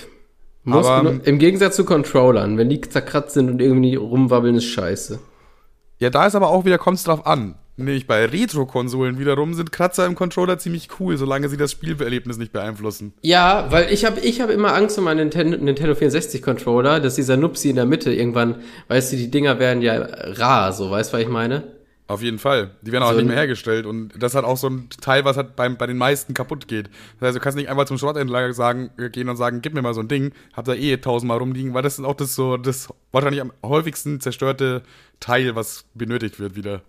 [SPEAKER 2] Muss aber, Im Gegensatz zu Controllern, wenn die zerkratzt sind und irgendwie rumwabbeln, ist scheiße.
[SPEAKER 1] Ja, da ist aber auch wieder, kommt es drauf an. Nämlich bei Retro-Konsolen wiederum sind Kratzer im Controller ziemlich cool, solange sie das Spielerlebnis nicht beeinflussen.
[SPEAKER 2] Ja, weil ich habe ich hab immer Angst um meinen Nintendo, Nintendo 64-Controller, dass dieser Nupsi in der Mitte irgendwann, weißt du, die Dinger werden ja rar, so, weißt du, was ich meine?
[SPEAKER 1] Auf jeden Fall. Die werden auch so nicht mehr hergestellt. Und das hat auch so ein Teil, was halt beim, bei den meisten kaputt geht. Das heißt, du kannst nicht einfach zum Schrotthändler sagen, äh, gehen und sagen, gib mir mal so ein Ding, hab da eh tausendmal rumliegen, weil das ist auch das so, das wahrscheinlich am häufigsten zerstörte Teil, was benötigt wird wieder.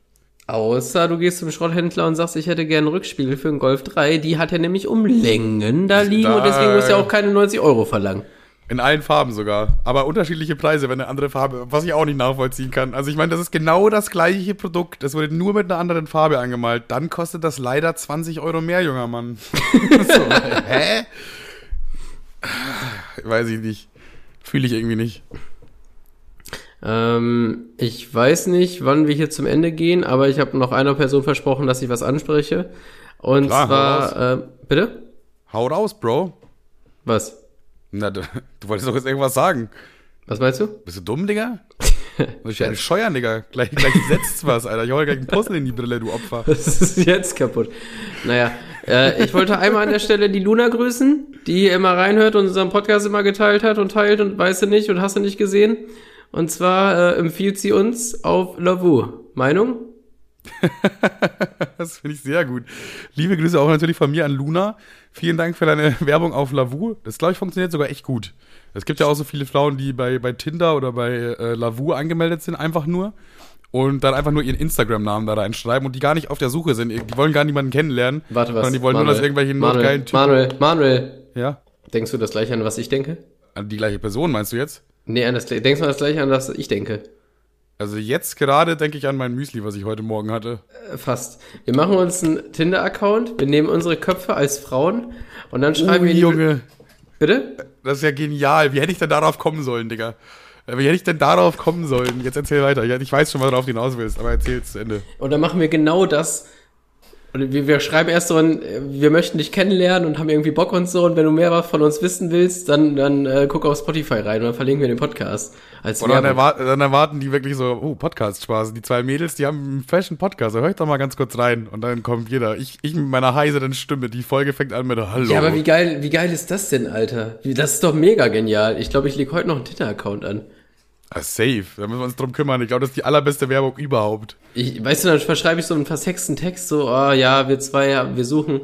[SPEAKER 2] Außer du gehst zum Schrotthändler und sagst, ich hätte gerne einen Rückspiegel für einen Golf 3. Die hat er nämlich um Längen da liegen da, und deswegen muss er auch keine 90 Euro verlangen.
[SPEAKER 1] In allen Farben sogar. Aber unterschiedliche Preise, wenn eine andere Farbe, was ich auch nicht nachvollziehen kann. Also ich meine, das ist genau das gleiche Produkt. Das wurde nur mit einer anderen Farbe angemalt. Dann kostet das leider 20 Euro mehr, junger Mann. so, hä? Weiß ich nicht. Fühle ich irgendwie nicht.
[SPEAKER 2] Ähm, ich weiß nicht, wann wir hier zum Ende gehen, aber ich habe noch einer Person versprochen, dass ich was anspreche. Und Klar, zwar, äh, bitte?
[SPEAKER 1] Hau raus, Bro.
[SPEAKER 2] Was?
[SPEAKER 1] Na, du, du wolltest doch jetzt irgendwas sagen.
[SPEAKER 2] Was meinst du?
[SPEAKER 1] Bist du dumm, Digga? Muss ich einen scheuern, Digga. Gleich, gleich setzt was, Alter. Ich hol gleich einen Puzzle in die Brille, du Opfer.
[SPEAKER 2] Das ist jetzt kaputt. Naja, äh, ich wollte einmal an der Stelle die Luna grüßen, die immer reinhört und unseren Podcast immer geteilt hat und teilt und weißt du nicht und hast du nicht gesehen. Und zwar äh, empfiehlt sie uns auf Lavu. Meinung?
[SPEAKER 1] das finde ich sehr gut. Liebe Grüße auch natürlich von mir an Luna. Vielen Dank für deine Werbung auf Lavu. Das, glaube ich, funktioniert sogar echt gut. Es gibt ja auch so viele Frauen, die bei, bei Tinder oder bei äh, Lavu angemeldet sind, einfach nur. Und dann einfach nur ihren Instagram-Namen da reinschreiben und die gar nicht auf der Suche sind. Die wollen gar niemanden kennenlernen.
[SPEAKER 2] Warte, was?
[SPEAKER 1] Sondern die wollen Manuel, nur, dass irgendwelche
[SPEAKER 2] Manuel, geilen Typen. Manuel, Manuel.
[SPEAKER 1] Ja?
[SPEAKER 2] Denkst du das gleiche an, was ich denke?
[SPEAKER 1] An die gleiche Person, meinst du jetzt?
[SPEAKER 2] Nee, an das, denkst du das gleiche an, was ich denke?
[SPEAKER 1] Also jetzt gerade denke ich an mein Müsli, was ich heute Morgen hatte.
[SPEAKER 2] Äh, fast. Wir machen uns einen Tinder-Account, wir nehmen unsere Köpfe als Frauen und dann schreiben oh, wir.
[SPEAKER 1] Junge.
[SPEAKER 2] Bitte?
[SPEAKER 1] Das ist ja genial. Wie hätte ich denn darauf kommen sollen, Digga? Äh, wie hätte ich denn darauf kommen sollen? Jetzt erzähl weiter. Ich weiß schon, was du darauf hinaus willst, aber erzähl es zu Ende.
[SPEAKER 2] Und dann machen wir genau das, und wir, wir schreiben erst so, ein, wir möchten dich kennenlernen und haben irgendwie Bock und so. Und wenn du mehr was von uns wissen willst, dann, dann äh, guck auf Spotify rein und dann verlinken wir den Podcast.
[SPEAKER 1] Als Oder dann, erwar dann, erwarten die wirklich so, oh, Podcast-Spaß. Die zwei Mädels, die haben einen fashion Podcast. Da hör ich doch mal ganz kurz rein. Und dann kommt jeder. Ich, ich mit meiner heiseren Stimme. Die Folge fängt an mit Hallo.
[SPEAKER 2] Ja, aber wie geil, wie geil ist das denn, Alter? Das ist doch mega genial. Ich glaube, ich lege heute noch einen Twitter-Account an.
[SPEAKER 1] Ah, safe, da müssen wir uns drum kümmern. Ich glaube, das ist die allerbeste Werbung überhaupt.
[SPEAKER 2] Ich, weißt du, dann verschreibe ich so einen versexten Text, so, oh ja, wir zwei, wir suchen,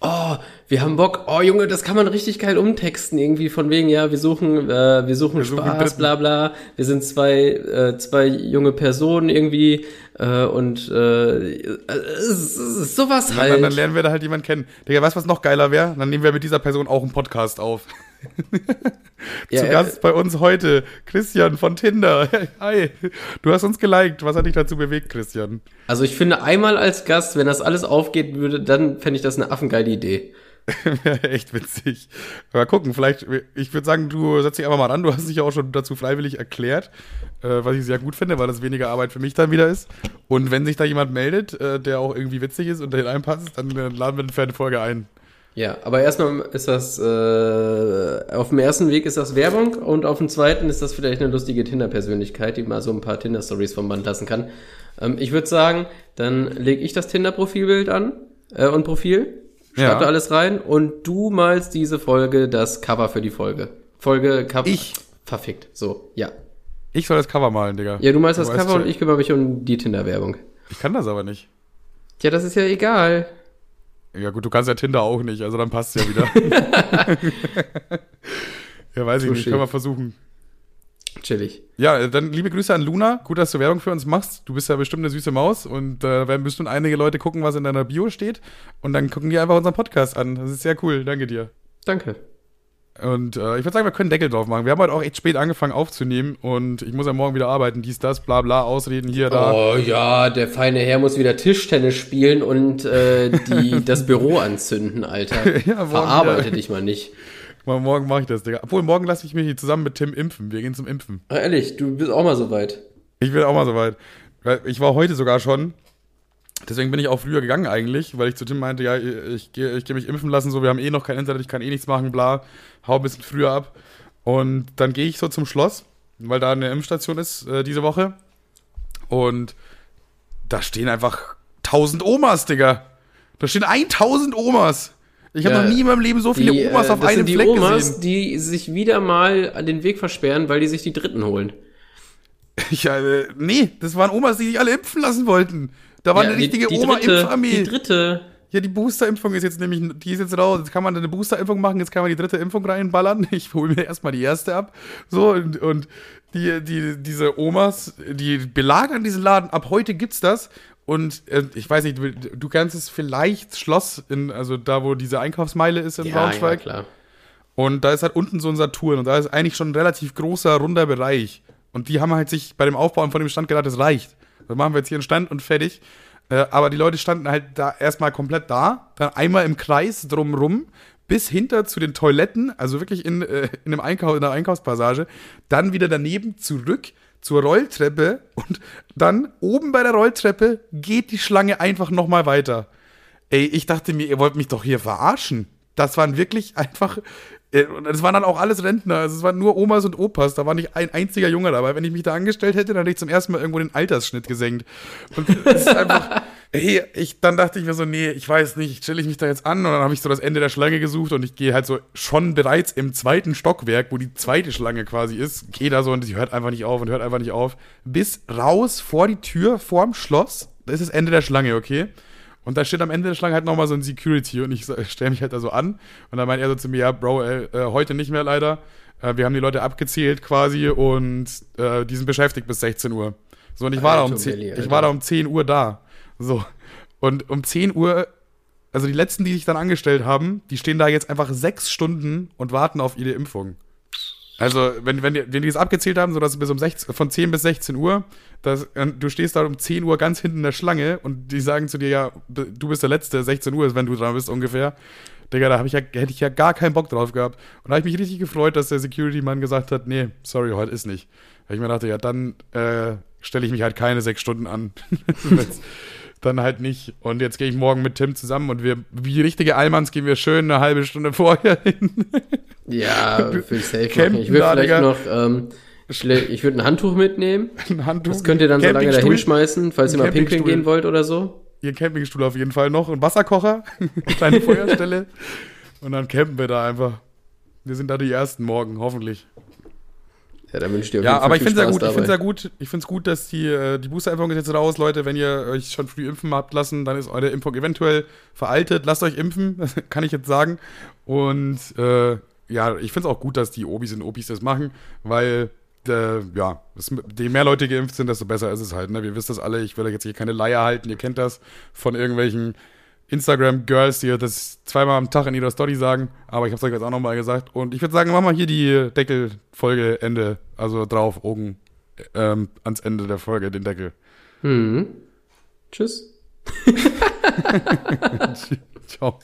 [SPEAKER 2] oh, wir haben Bock, oh Junge, das kann man richtig geil umtexten, irgendwie von wegen, ja, wir suchen, äh, wir suchen wir Spaß, suchen bla bla, wir sind zwei, äh, zwei junge Personen irgendwie äh, und äh, sowas halt.
[SPEAKER 1] Dann, dann lernen wir da halt jemanden kennen. Digga, weißt du, was noch geiler wäre? Dann nehmen wir mit dieser Person auch einen Podcast auf. ja, Zu Gast äh, bei uns heute Christian von Tinder. Hi, du hast uns geliked. Was hat dich dazu bewegt, Christian?
[SPEAKER 2] Also ich finde einmal als Gast, wenn das alles aufgeht würde, dann fände ich das eine affengeile Idee.
[SPEAKER 1] Echt witzig. Mal gucken, vielleicht, ich würde sagen, du setzt dich einfach mal an. Du hast dich ja auch schon dazu freiwillig erklärt, äh, was ich sehr gut finde, weil das weniger Arbeit für mich dann wieder ist. Und wenn sich da jemand meldet, äh, der auch irgendwie witzig ist und dahin einpasst, dann äh, laden wir den für eine Folge ein.
[SPEAKER 2] Ja, aber erstmal ist das, äh, auf dem ersten Weg ist das Werbung und auf dem zweiten ist das vielleicht eine lustige Tinder-Persönlichkeit, die mal so ein paar Tinder-Stories vom Band lassen kann. Ähm, ich würde sagen, dann lege ich das Tinder-Profilbild an äh, und Profil, schreib ja. da alles rein und du malst diese Folge das Cover für die Folge. Folge Cover.
[SPEAKER 1] Ich.
[SPEAKER 2] Verfickt. So, ja.
[SPEAKER 1] Ich soll das Cover malen, Digga.
[SPEAKER 2] Ja, du malst das Cover und ich kümmere mich um die Tinder-Werbung.
[SPEAKER 1] Ich kann das aber nicht.
[SPEAKER 2] Ja, das ist ja egal.
[SPEAKER 1] Ja, gut, du kannst ja Tinder auch nicht, also dann passt es ja wieder. ja, weiß ich nicht, können wir versuchen.
[SPEAKER 2] chillig.
[SPEAKER 1] Ja, dann liebe Grüße an Luna. Gut, dass du Werbung für uns machst. Du bist ja bestimmt eine süße Maus und äh, werden bestimmt einige Leute gucken, was in deiner Bio steht. Und dann gucken die einfach unseren Podcast an. Das ist sehr cool. Danke dir.
[SPEAKER 2] Danke.
[SPEAKER 1] Und äh, ich würde sagen, wir können Deckel drauf machen. Wir haben heute auch echt spät angefangen aufzunehmen und ich muss ja morgen wieder arbeiten. Dies, das, bla bla, Ausreden hier, da.
[SPEAKER 2] Oh ja, der feine Herr muss wieder Tischtennis spielen und äh, die, das Büro anzünden, Alter. ja, Verarbeite dich mal nicht.
[SPEAKER 1] Morgen mache ich das, Digga. Obwohl, morgen lasse ich mich hier zusammen mit Tim impfen. Wir gehen zum Impfen.
[SPEAKER 2] Ach, ehrlich, du bist auch mal so weit.
[SPEAKER 1] Ich bin auch mal so weit. Ich war heute sogar schon Deswegen bin ich auch früher gegangen eigentlich, weil ich zu Tim meinte, ja, ich gehe ich geh mich impfen lassen, so, wir haben eh noch kein Internet, ich kann eh nichts machen, bla, hau ein bisschen früher ab. Und dann gehe ich so zum Schloss, weil da eine Impfstation ist äh, diese Woche. Und da stehen einfach 1000 Omas, Digga. Da stehen 1000 Omas. Ich habe ja, noch nie in meinem Leben so viele die, Omas äh, auf einem Fleck gesehen. Das sind die Omas,
[SPEAKER 2] die sich wieder mal an den Weg versperren, weil die sich die Dritten holen.
[SPEAKER 1] Ja, äh, nee, das waren Omas, die sich alle impfen lassen wollten. Da war ja, eine richtige Oma-Impfarmee.
[SPEAKER 2] Die dritte.
[SPEAKER 1] Ja, die Boosterimpfung ist jetzt nämlich, die ist jetzt raus. Jetzt kann man eine Boosterimpfung machen, jetzt kann man die dritte Impfung reinballern. Ich hole mir erstmal die erste ab. So, und, und die, die, diese Omas, die belagern diesen Laden. Ab heute gibt's das. Und äh, ich weiß nicht, du, du kennst es vielleicht Schloss, in, also da, wo diese Einkaufsmeile ist in ja, Braunschweig. Ja, klar. Und da ist halt unten so ein Saturn und da ist eigentlich schon ein relativ großer, runder Bereich. Und die haben halt sich bei dem Aufbauen von dem Stand gedacht, das reicht. Dann machen wir jetzt hier einen Stand und fertig. Äh, aber die Leute standen halt da erstmal komplett da, dann einmal im Kreis drumrum, bis hinter zu den Toiletten, also wirklich in, äh, in, einem Einkauf, in der Einkaufspassage, dann wieder daneben zurück zur Rolltreppe und dann oben bei der Rolltreppe geht die Schlange einfach nochmal weiter. Ey, ich dachte mir, ihr wollt mich doch hier verarschen. Das waren wirklich einfach das waren dann auch alles Rentner, also es waren nur Omas und Opas, da war nicht ein einziger Junge dabei. Wenn ich mich da angestellt hätte, dann hätte ich zum ersten Mal irgendwo den Altersschnitt gesenkt. Und das ist einfach, hey, ich, dann dachte ich mir so, nee, ich weiß nicht, stelle ich mich da jetzt an und dann habe ich so das Ende der Schlange gesucht und ich gehe halt so schon bereits im zweiten Stockwerk, wo die zweite Schlange quasi ist, gehe da so und sie hört einfach nicht auf und hört einfach nicht auf, bis raus vor die Tür, vorm Schloss, das ist das Ende der Schlange, okay? Und da steht am Ende der Schlange halt nochmal so ein Security und ich stelle mich halt da so an. Und dann meint er so zu mir, ja, Bro, äh, äh, heute nicht mehr leider. Äh, wir haben die Leute abgezählt quasi und äh, die sind beschäftigt bis 16 Uhr. So, und ich war, da um 10, ich war da um 10 Uhr da. So. Und um 10 Uhr, also die letzten, die sich dann angestellt haben, die stehen da jetzt einfach sechs Stunden und warten auf ihre Impfung. Also, wenn, wenn, die, wenn die das abgezählt haben, so dass bis um 16, von 10 bis 16 Uhr, das, du stehst da um 10 Uhr ganz hinten in der Schlange und die sagen zu dir, ja, du bist der Letzte, 16 Uhr ist, wenn du dran bist ungefähr. Digga, da ich ja, hätte ich ja gar keinen Bock drauf gehabt. Und da habe ich mich richtig gefreut, dass der Security-Mann gesagt hat, nee, sorry, heute ist nicht. Weil ich mir dachte, ja, dann äh, stelle ich mich halt keine sechs Stunden an. dann halt nicht. Und jetzt gehe ich morgen mit Tim zusammen und wir, wie richtige Allmanns, gehen wir schön eine halbe Stunde vorher hin.
[SPEAKER 2] Ja, für ich safe machen. Ich würde vielleicht noch, ähm, ich würde ein Handtuch mitnehmen. Ein Handtuch. Das könnt ihr dann so lange da hinschmeißen, falls ihr mal pinkeln gehen wollt oder so.
[SPEAKER 1] Ihr Campingstuhl auf jeden Fall noch. Ein Wasserkocher, eine kleine Feuerstelle. und dann campen wir da einfach. Wir sind da die Ersten morgen, hoffentlich.
[SPEAKER 2] Ja, dann wünsche ich dir auf
[SPEAKER 1] Ja, aber ich finde es ja gut, ich finde es ja gut, ich finde es gut, dass die, äh, die Booster-Impfung ist jetzt raus, Leute. Wenn ihr euch schon früh impfen habt lassen, dann ist eure Impfung eventuell veraltet. Lasst euch impfen, das kann ich jetzt sagen. Und äh, ja, ich finde es auch gut, dass die Obis und Opis das machen, weil äh, ja, das, je mehr Leute geimpft sind, desto besser ist es halt. Ne? Wir wissen das alle, ich will euch jetzt hier keine Leier halten, ihr kennt das von irgendwelchen Instagram-Girls, die das zweimal am Tag in ihrer Story sagen, aber ich habe es euch jetzt auch nochmal gesagt. Und ich würde sagen, machen wir hier die Deckelfolge Ende, also drauf, Augen ähm, ans Ende der Folge, den Deckel.
[SPEAKER 2] Hm. Tschüss.
[SPEAKER 1] Ciao.